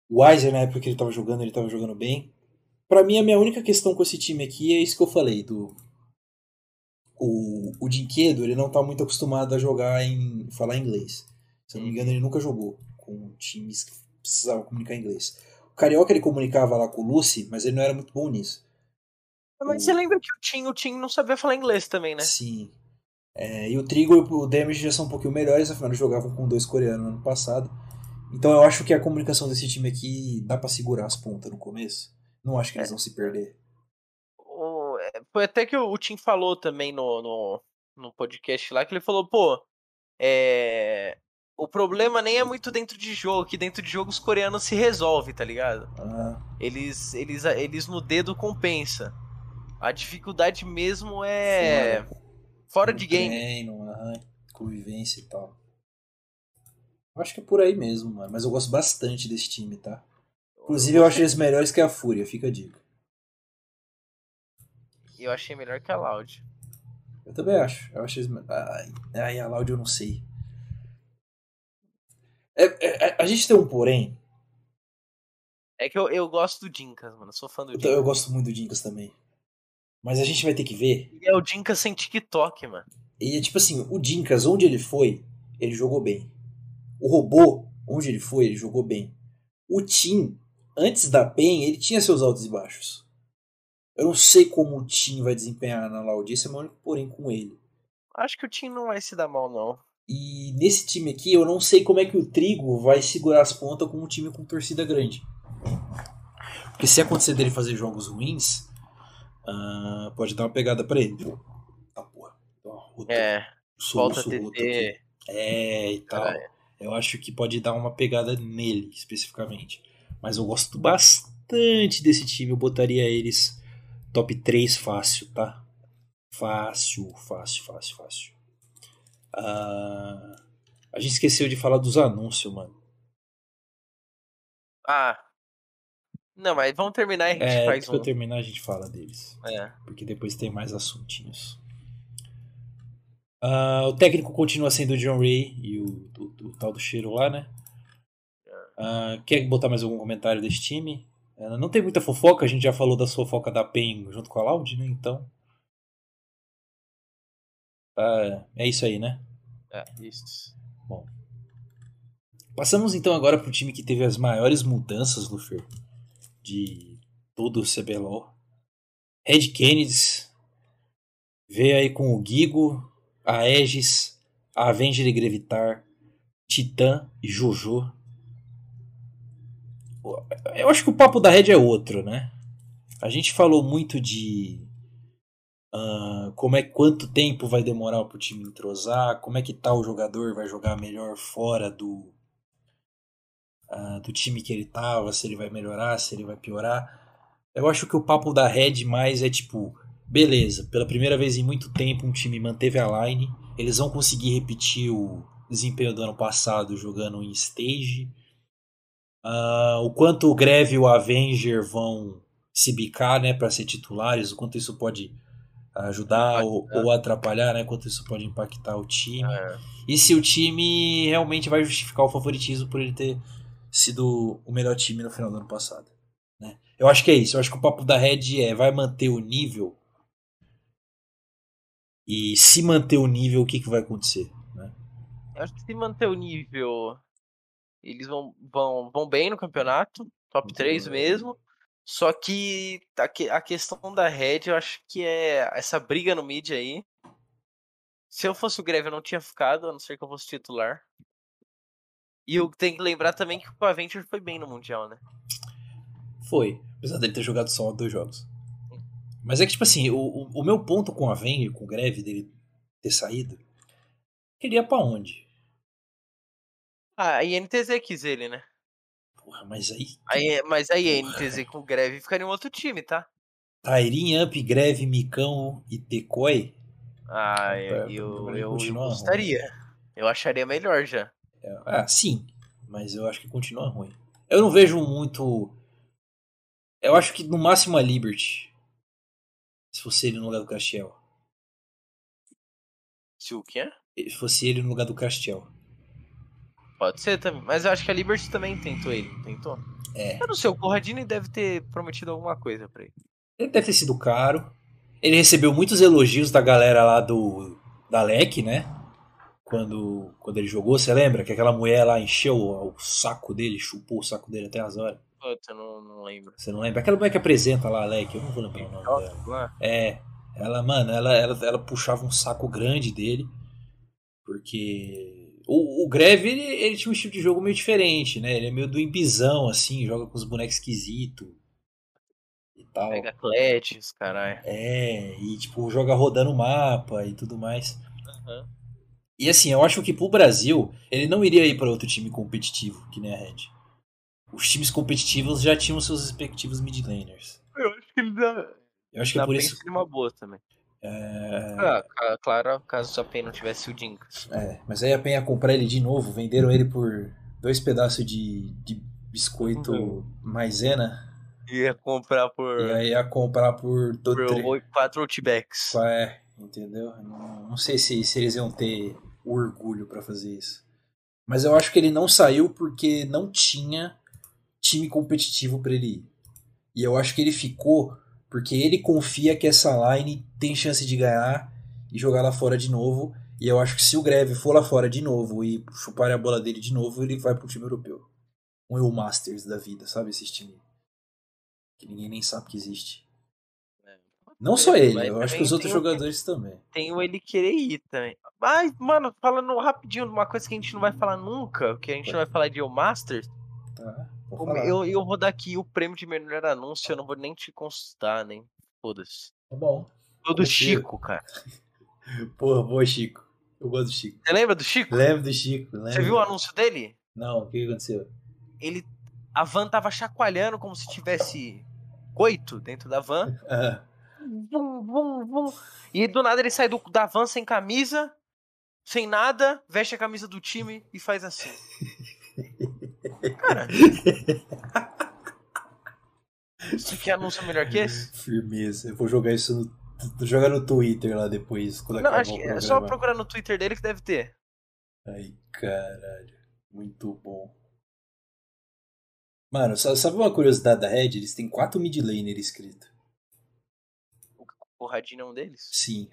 O Weiser, na época que ele tava jogando, ele tava jogando bem. Pra mim, a minha única questão com esse time aqui é isso que eu falei, do. O, o Dinquedo, ele não tá muito acostumado a jogar em. falar inglês. Se eu não me engano, ele nunca jogou com times que precisavam comunicar inglês. O Carioca ele comunicava lá com o Lucy, mas ele não era muito bom nisso. Mas você lembra que o Tim, o Tim não sabia falar inglês também, né? Sim. É, e o Trigo e o Damage já são um pouquinho melhores, afinal eles jogavam com dois coreanos no ano passado. Então eu acho que a comunicação desse time aqui dá pra segurar as pontas no começo. Não acho que eles vão se perder. O- é, Foi até que o Tim falou também no, no, no podcast lá, que ele falou, pô, é... O problema nem é muito dentro de jogo, que dentro de jogo os coreanos se resolvem, tá ligado? Ah, Eles, eles, eles no dedo compensa. A dificuldade mesmo é fora de game. Treino, aham, convivência e tal. Eu acho que é por aí mesmo, mano. Mas eu gosto bastante desse time, tá? Inclusive eu acho eles melhores que a Fúria, fica a dica. Eu achei melhor que a Loud. Eu também acho. Eu acho eles. Ai, ai a Loud eu não sei. É, é, é, a gente tem um porém. É que eu, eu gosto do Dinkas, mano. Eu sou fã do Eu, eu Dinkas. gosto muito do Dinkas também. Mas a gente vai ter que ver. E é o Dinkas sem TikTok, mano. E é tipo assim, o Dinkas, onde ele foi, ele jogou bem. O robô, onde ele foi, ele jogou bem. O Tim, antes da PEN, ele tinha seus altos e baixos. Eu não sei como o Tim vai desempenhar na meu único porém com ele. Acho que o Tim não vai se dar mal, não. E nesse time aqui, eu não sei como é que o Trigo vai segurar as pontas com um time com torcida grande. Porque se acontecer dele fazer jogos ruins, ah, pode dar uma pegada pra ele. Tá porra. Ó, o É, soluço falta. TT. É, e tal. Caralho. Eu acho que pode dar uma pegada nele, especificamente. Mas eu gosto bastante desse time. Eu botaria eles top 3 fácil, tá? Fácil, fácil, fácil, fácil. Ah, a gente esqueceu de falar dos anúncios, mano. Ah. Não, mas vamos terminar e a gente É, faz depois que eu um. terminar a gente fala deles. É. Porque depois tem mais assuntinhos. Ah, o técnico continua sendo o John Ray e o, o- o tal do cheiro lá, né? Ah, quer botar mais algum comentário desse time? Ah, não tem muita fofoca, a gente já falou da fofoca da PEN junto com a Loud, né? Então. É isso aí, né? É, isso. Passamos então agora pro time que teve as maiores mudanças, Lufer, de todo o CBLOL. Red Kennedys veio aí com o Gigo, a Aegis, a Avenger e Grevitar, Titã e Jojo. Eu acho que o papo da Red é outro, né? A gente falou muito de ah, como é quanto tempo vai demorar pro time entrosar, como é que tal jogador vai jogar melhor fora do ah, do time que ele tava, se ele vai melhorar, se ele vai piorar. Eu acho que o papo da Red mais é tipo, beleza, pela primeira vez em muito tempo um time manteve a line, eles vão conseguir repetir o desempenho do ano passado jogando em stage. Ah, o quanto o Greve e o Avenger vão se bicar, né, para ser titulares, o quanto isso pode ajudar ou, ou atrapalhar, né, quanto isso pode impactar o time. É. E se o time realmente vai justificar o favoritismo por ele ter sido o melhor time no final do ano passado. Né? Eu acho que é isso. Eu acho que o papo da Red é vai manter o nível. E se manter o nível, o que, que vai acontecer? Né? Eu acho que se manter o nível, eles vão, vão, vão bem no campeonato, top 3 mesmo. Só que a, que- a questão da Red, eu acho que é essa briga no mid aí. Se eu fosse o Greve, eu não tinha ficado, a não ser que eu fosse titular. E eu tenho que lembrar também que o Aventure foi bem no Mundial, né? Foi. Apesar dele ter jogado só dois jogos. Mas é que, tipo assim, o, o, o meu ponto com a Venger, com o Greve dele ter saído, queria pra onde? Ah, a INTZ quis ele, né? Porra, mas aí. Aí, mas a INTZ com o Greve ficaria em outro time, tá? Tairin, Amp, Greve, Micão e Decoy. Ah, Pra- eu, pra- eu, eu, gostaria. Eu acharia melhor já. É, Ah, sim. Mas eu acho que continua ruim. Eu não vejo muito. Eu acho que no máximo a Liberty. Se fosse ele no lugar do Castiel. Se o quê? Se fosse ele no lugar do Castiel. Pode ser também. Mas eu acho que a Liberty também tentou ele, não tentou? É. Eu não sei, o Corradini deve ter prometido alguma coisa pra ele. Ele deve ter sido caro. Ele recebeu muitos elogios da galera lá do. Da LEC, né? Quando, quando ele jogou, você lembra? Que aquela mulher lá encheu o, o saco dele, chupou o saco dele até as horas. Puta, eu não, não lembro. Você não lembra? Aquela mulher que apresenta lá a LEC, eu não vou lembrar o nome dela. Lá? É, ela, mano, ela, ela, ela puxava um saco grande dele, porque o, o Greve, ele, ele tinha um estilo de jogo meio diferente, né? Ele é meio do embizão, assim, joga com os bonecos esquisitos e tal. Pega Cletes, caralho. É, e tipo, joga rodando o mapa e tudo mais. Aham. E assim, eu acho que pro Brasil, ele não iria ir para outro time competitivo, que nem a Red. Os times competitivos já tinham seus respectivos mid laners. Eu acho que ele dá. Eu acho que é Dá por isso. uma boa também. É... Ah, claro, caso a PEN não tivesse o Dinkas. É, mas aí a Penha comprar ele de novo, venderam ele por dois pedaços de, de biscoito Uhum. maisena, Ia comprar por, e aí ia comprar por do, por tre- quatro outbacks. É, entendeu? Não, não sei se, se eles iam ter orgulho pra fazer isso. Mas eu acho que ele não saiu porque não tinha time competitivo pra ele ir. E eu acho que ele ficou porque ele confia que essa line tem chance de ganhar e jogar lá fora de novo. E eu acho que se o Greve for lá fora de novo e chupar a bola dele de novo, ele vai pro time europeu. Um EU Masters da vida, sabe? Esses times que ninguém nem sabe que existe. Não só ele, Mas eu acho que os outros o- jogadores também. Tem o ele querer ir também. Mas, mano, falando rapidinho de uma coisa que a gente não vai falar nunca, que a gente não vai falar de o Masters, Tá, eu, eu vou dar aqui o prêmio de melhor anúncio, eu não vou nem te consultar, nem. Foda-se. Tá bom. Todo Confio. Chico, cara. (laughs) Porra, boa, Chico. Eu gosto do Chico. Você lembra do Chico? Lembro do Chico, lembro. Você viu o anúncio dele? Não, o que que aconteceu? Ele. A van tava chacoalhando como se tivesse coito dentro da van. (laughs) Ah, Vum, vum, vum. E do nada ele sai do, da van sem camisa, sem nada, veste a camisa do time e faz assim. Cara. Você quer anúncio melhor que esse? (laughs) firmeza. Eu vou jogar isso no. Jogar no Twitter lá depois, quando Não, acho que é só procurar no Twitter dele que deve ter. Ai, caralho. Muito bom. Mano, sa- sabe uma curiosidade da Red? Eles têm quatro mid laner escrito. O Radinho é um deles? Sim.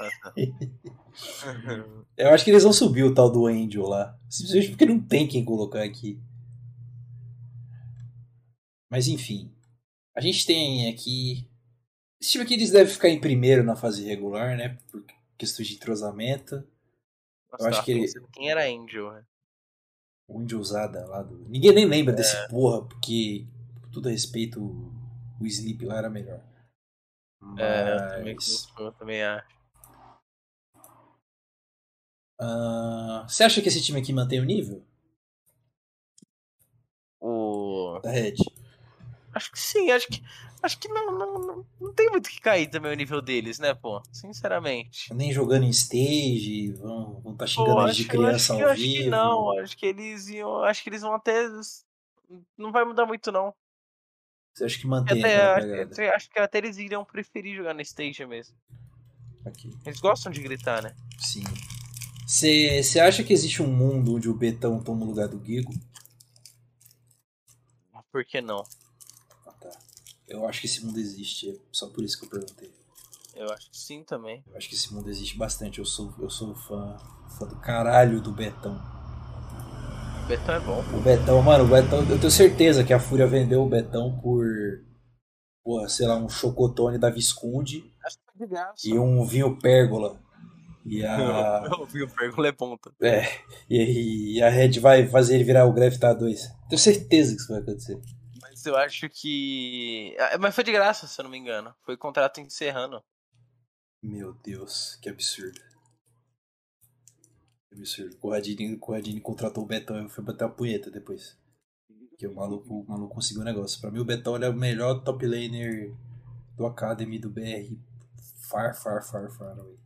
Ah, tá. (laughs) Eu acho que eles vão subir o tal do Angel lá. Simplesmente porque não tem quem colocar aqui. Mas enfim. A gente tem aqui. Esse time aqui eles devem ficar em primeiro na fase regular, né? Por questões de entrosamento. Nossa, Eu acho que ele- Quem era Angel? né? O Angel usada lá do. Ninguém nem lembra desse porra, porque, com todo respeito, o Sleep lá era melhor. É, eu também, eu também acho. ah, você acha que esse time aqui mantém o nível? O... Da Red? Acho que sim, acho que. Acho que não, não, não, não tem muito que cair também o nível deles, né, pô? Sinceramente. Nem jogando em stage, vão estar tá Pô, xingando eles de criança acho, que- ao acho vivo. que não, acho que eles iam. Acho que eles vão até. Não vai mudar muito, não. Você acha que mantém Até, aquela acho, acho que até eles iriam preferir jogar no stage mesmo. Aqui. Eles gostam de gritar, né? Sim. Você acha que existe um mundo onde o Betão toma o lugar do Gigo? Por que não? Ah, tá. Eu acho que esse mundo existe, é só por isso que eu perguntei. Eu acho que sim também. Eu acho que esse mundo existe bastante. Eu sou, eu sou fã, fã do caralho do Betão. O Betão é bom. O Betão, mano, o Betão, eu tenho certeza que a Fúria vendeu o Betão por, porra, sei lá, um chocotone da Visconde Acho que foi de graça. e um vinho pérgola. E a, (laughs) o Pergola é ponta. é, e, e a Red vai fazer ele virar o Graftar 2. Tenho certeza que isso vai acontecer. Mas eu acho que. Ah, Mas foi de graça, se eu não me engano. Foi contrato encerrando. Meu Deus, que absurdo. Absurdo. O Corradini, contratou o Betão e foi bater a punheta depois. Que o maluco, o maluco conseguiu o negócio. Pra mim, o Betão é o melhor top laner do Academy do BR. Far, far, far, far away.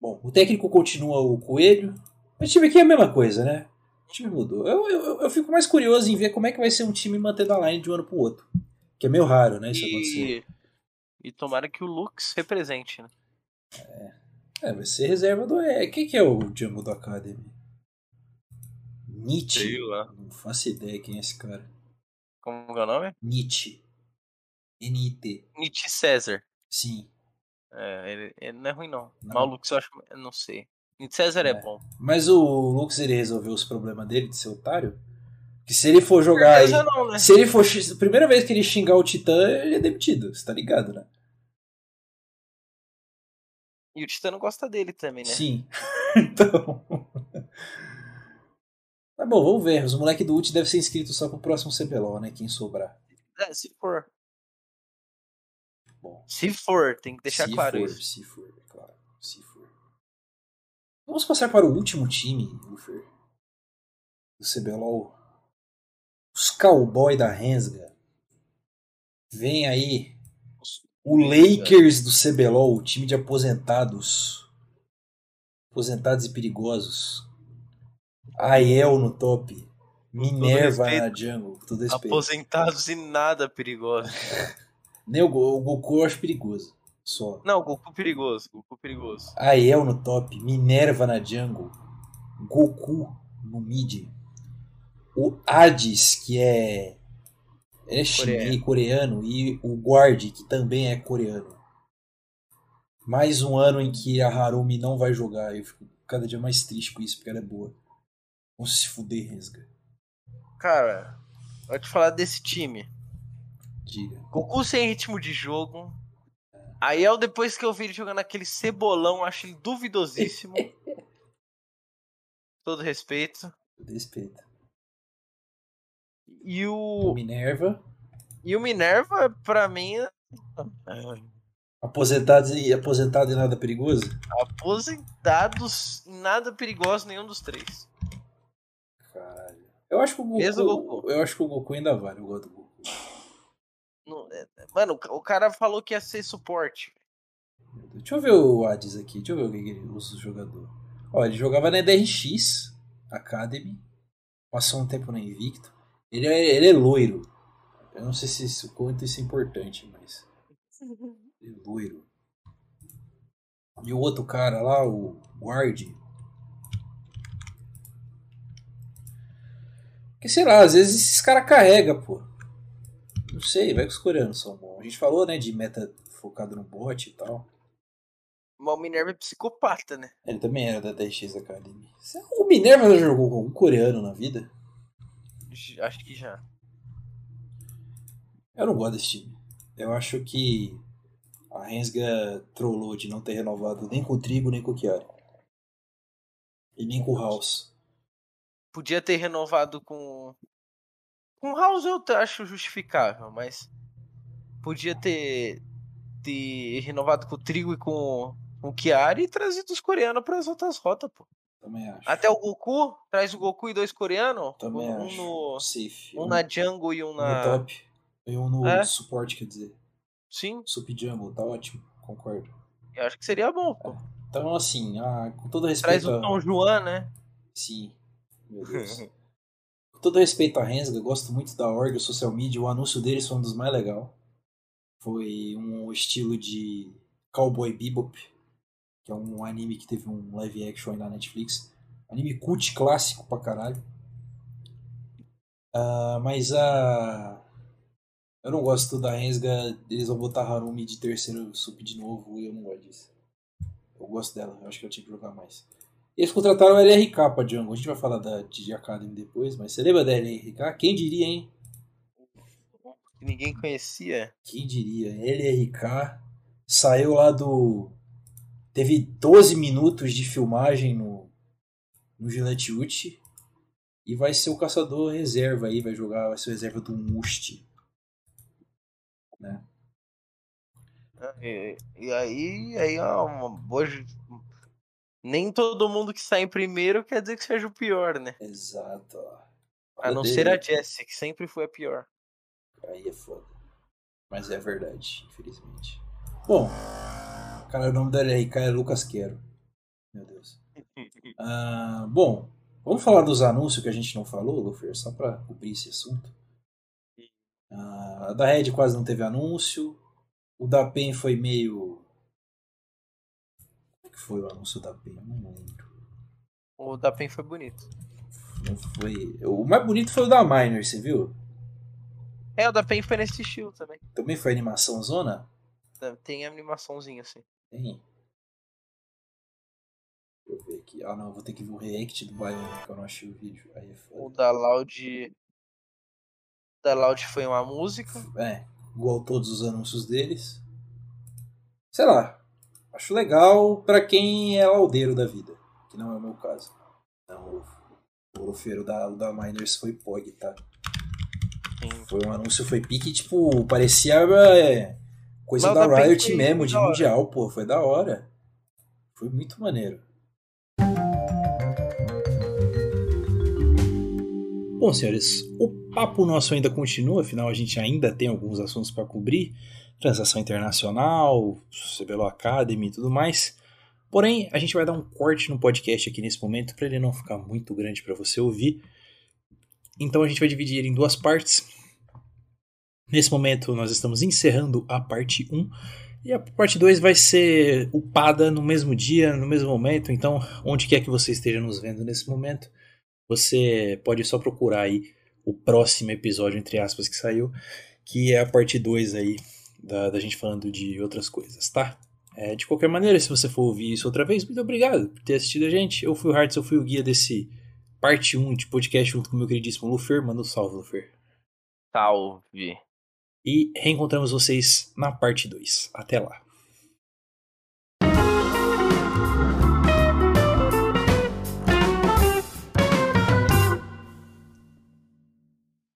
Bom, o técnico continua o Coelho. O time aqui é a mesma coisa, né? O time mudou. Eu, eu, eu fico mais curioso em ver como é que vai ser um time mantendo a line de um ano pro outro. Que é meio raro, né? Isso acontecer. E, e tomara que o Lux represente, né? É, vai ser reserva do. É, quem que é o Django do Academy? Nietzsche. Sei lá. Não faço ideia quem é esse cara. Como é o nome? Nietzsche. N-I-T. Nietzsche César. Sim. É, ele, ele não é ruim, não. Não. Mas o Lux eu acho. Eu não sei. Nietzsche César é, É. bom. Mas o Lux ele resolveu os problemas dele de ser otário? Que se ele for jogar aí. Não, né? Se ele for. Primeira vez que ele xingar o Titã, ele é demitido. Você tá ligado, né? E o Titã não gosta dele também, né? Sim. (laughs) então. Tá bom, vamos ver. Os moleques do Ult devem ser inscritos só pro próximo CBLOL, né? Quem sobrar. É, se for. Bom. Se for, tem que deixar se claro for, isso. Se for, é claro. Se for. Vamos passar para o último time, Lufer. Do CBLOL. Os Cowboy da Rensga. Vem aí o Lakers do CBLOL, o time de aposentados. Aposentados e perigosos. Aiel no top. Minerva na jungle. Todo respeito. Aposentados e nada perigoso. (laughs) Nem o, o Goku eu acho perigoso. Só. Não, Goku perigoso. Goku perigoso. Aiel no top, Minerva na jungle, Goku no mid, o Hades, que é, é chinês, coreano, e o Guard, que também é coreano. Mais um ano em que a Harumi não vai jogar, eu fico cada dia mais triste com isso, porque ela é boa. Vamos se fuder, Resga. Cara, vou te falar desse time. Diga. Goku sem ritmo de jogo. Aí eu, depois que eu vi ele jogando aquele cebolão, acho ele duvidosíssimo. (laughs) Todo respeito. Respeita. E O o, Minerva, e o Minerva, pra mim, é aposentado e, aposentado e nada perigoso? aposentados em nada perigoso nenhum dos três. Caralho. Eu acho que o Goku, Mesmo Goku. Eu acho que o Goku ainda vale, eu gosto do Goku. Não- é- é- Mano, o cara falou que ia ser suporte. Deixa eu ver o Hades aqui, deixa eu ver o que que ele usa o jogador. Ó, ele jogava na DRX Academy, passou um tempo na Invicto. Ele é, ele é loiro. Eu não sei se isso, quanto isso é importante, mas. Ele é loiro. E o outro cara lá, o Guard. Que sei lá, às vezes esses caras carregam, pô. Não sei, vai que os coreanos são bons. A gente falou, né, de meta focado no bot e tal. Mas o Minerva é psicopata, né? Ele também era da TX Academy. O Minerva já jogou com um coreano na vida? Acho que já. Eu não gosto desse time. Eu acho que a Rensga trollou de não ter renovado nem com o Trigo, nem com o Chiari. E nem com o House. Podia ter renovado com. Com o House eu acho justificável, mas. Podia ter. ter renovado com o Trigo e com, com o Chiari e trazido os coreanos para as outras rotas, pô. Também acho. Até o Goku, traz o Goku e dois coreanos. Também um acho. no. Safe. Um na jungle e um um na. no top. E um no É. suporte, quer dizer. Sim, Sup Jungle, tá ótimo. Concordo. eu acho que seria bom, pô. Então, assim, ah, com todo Traz respeito. o a- São João, né? Sim. Meu Deus. Com todo respeito à Rensga, gosto muito da org, o social media, o anúncio deles foi um dos mais legais. Foi um estilo de Cowboy Bebop, que é um anime que teve um live action aí na Netflix. Anime cult clássico pra caralho. Ah, mas a. Eu não gosto da Rensga, eles vão botar Harumi de terceiro sup de novo e eu não gosto disso. Eu gosto dela, eu acho que eu tinha que jogar mais. Eles contrataram o LRK pra Django. A gente vai falar da DJ Academy depois, mas você lembra da LRK? Quem diria, hein? Ninguém conhecia. Quem diria? LRK saiu lá do. Teve 12 minutos de filmagem no, no Gillette Uchi. E vai ser o caçador reserva aí, vai jogar, vai ser o reserva do Must. Né? E, e aí, aí é uma boa. Nem todo mundo que sai em primeiro quer dizer que seja o pior, né? Exato. A não ser a Jessie, que sempre foi a pior. Aí é foda. Mas é verdade, infelizmente. Bom, cara, o nome da LRK é Lucas Quero. Meu Deus. Ah, bom, vamos falar dos anúncios que a gente não falou, Lufer, só pra cobrir esse assunto. Ah, a da Red quase não teve anúncio. O da PEN foi meio. Como é que foi o anúncio da PEN? Eu não lembro. O da PEN foi bonito. Não foi. O mais bonito foi o da Miner, você viu? É, o da PEN foi nesse estilo também. Também foi animação zona? Tem animaçãozinha assim. Tem. Deixa eu ver aqui. Ah, não, vou ter que ver o react do Bionic, que eu não achei o vídeo. Aí é foda. O da Loud. O da Loud foi uma música. É, igual todos os anúncios deles. Sei lá. Acho legal para quem é laudeiro da vida, que não é o meu caso. Não, o orofeiro da, da Miners foi POG, tá? Sim. Foi um anúncio, foi pique, tipo, parecia é, coisa da Riot mesmo, de mundial, pô, foi da hora. Foi muito maneiro. Bom, senhores, o papo nosso ainda continua, afinal a gente ainda tem alguns assuntos para cobrir, transação internacional, CBLOL Academy e tudo mais. Porém, a gente vai dar um corte no podcast aqui nesse momento para ele não ficar muito grande para você ouvir. Então a gente vai dividir ele em duas partes. Nesse momento nós estamos encerrando a parte 1 e a parte 2 vai ser upada no mesmo dia, no mesmo momento. Então, onde quer que você esteja nos vendo nesse momento, você pode só procurar aí o próximo episódio, entre aspas, que saiu, que é a parte 2 aí da, da gente falando de outras coisas, tá? É, de qualquer maneira, se você for ouvir isso outra vez, muito obrigado por ter assistido a gente. Eu fui o Hartz, eu fui o guia desse parte 1 de podcast junto com o meu queridíssimo Lufer. Manda um salve, Lufer. Salve. E reencontramos vocês na parte 2. Até lá.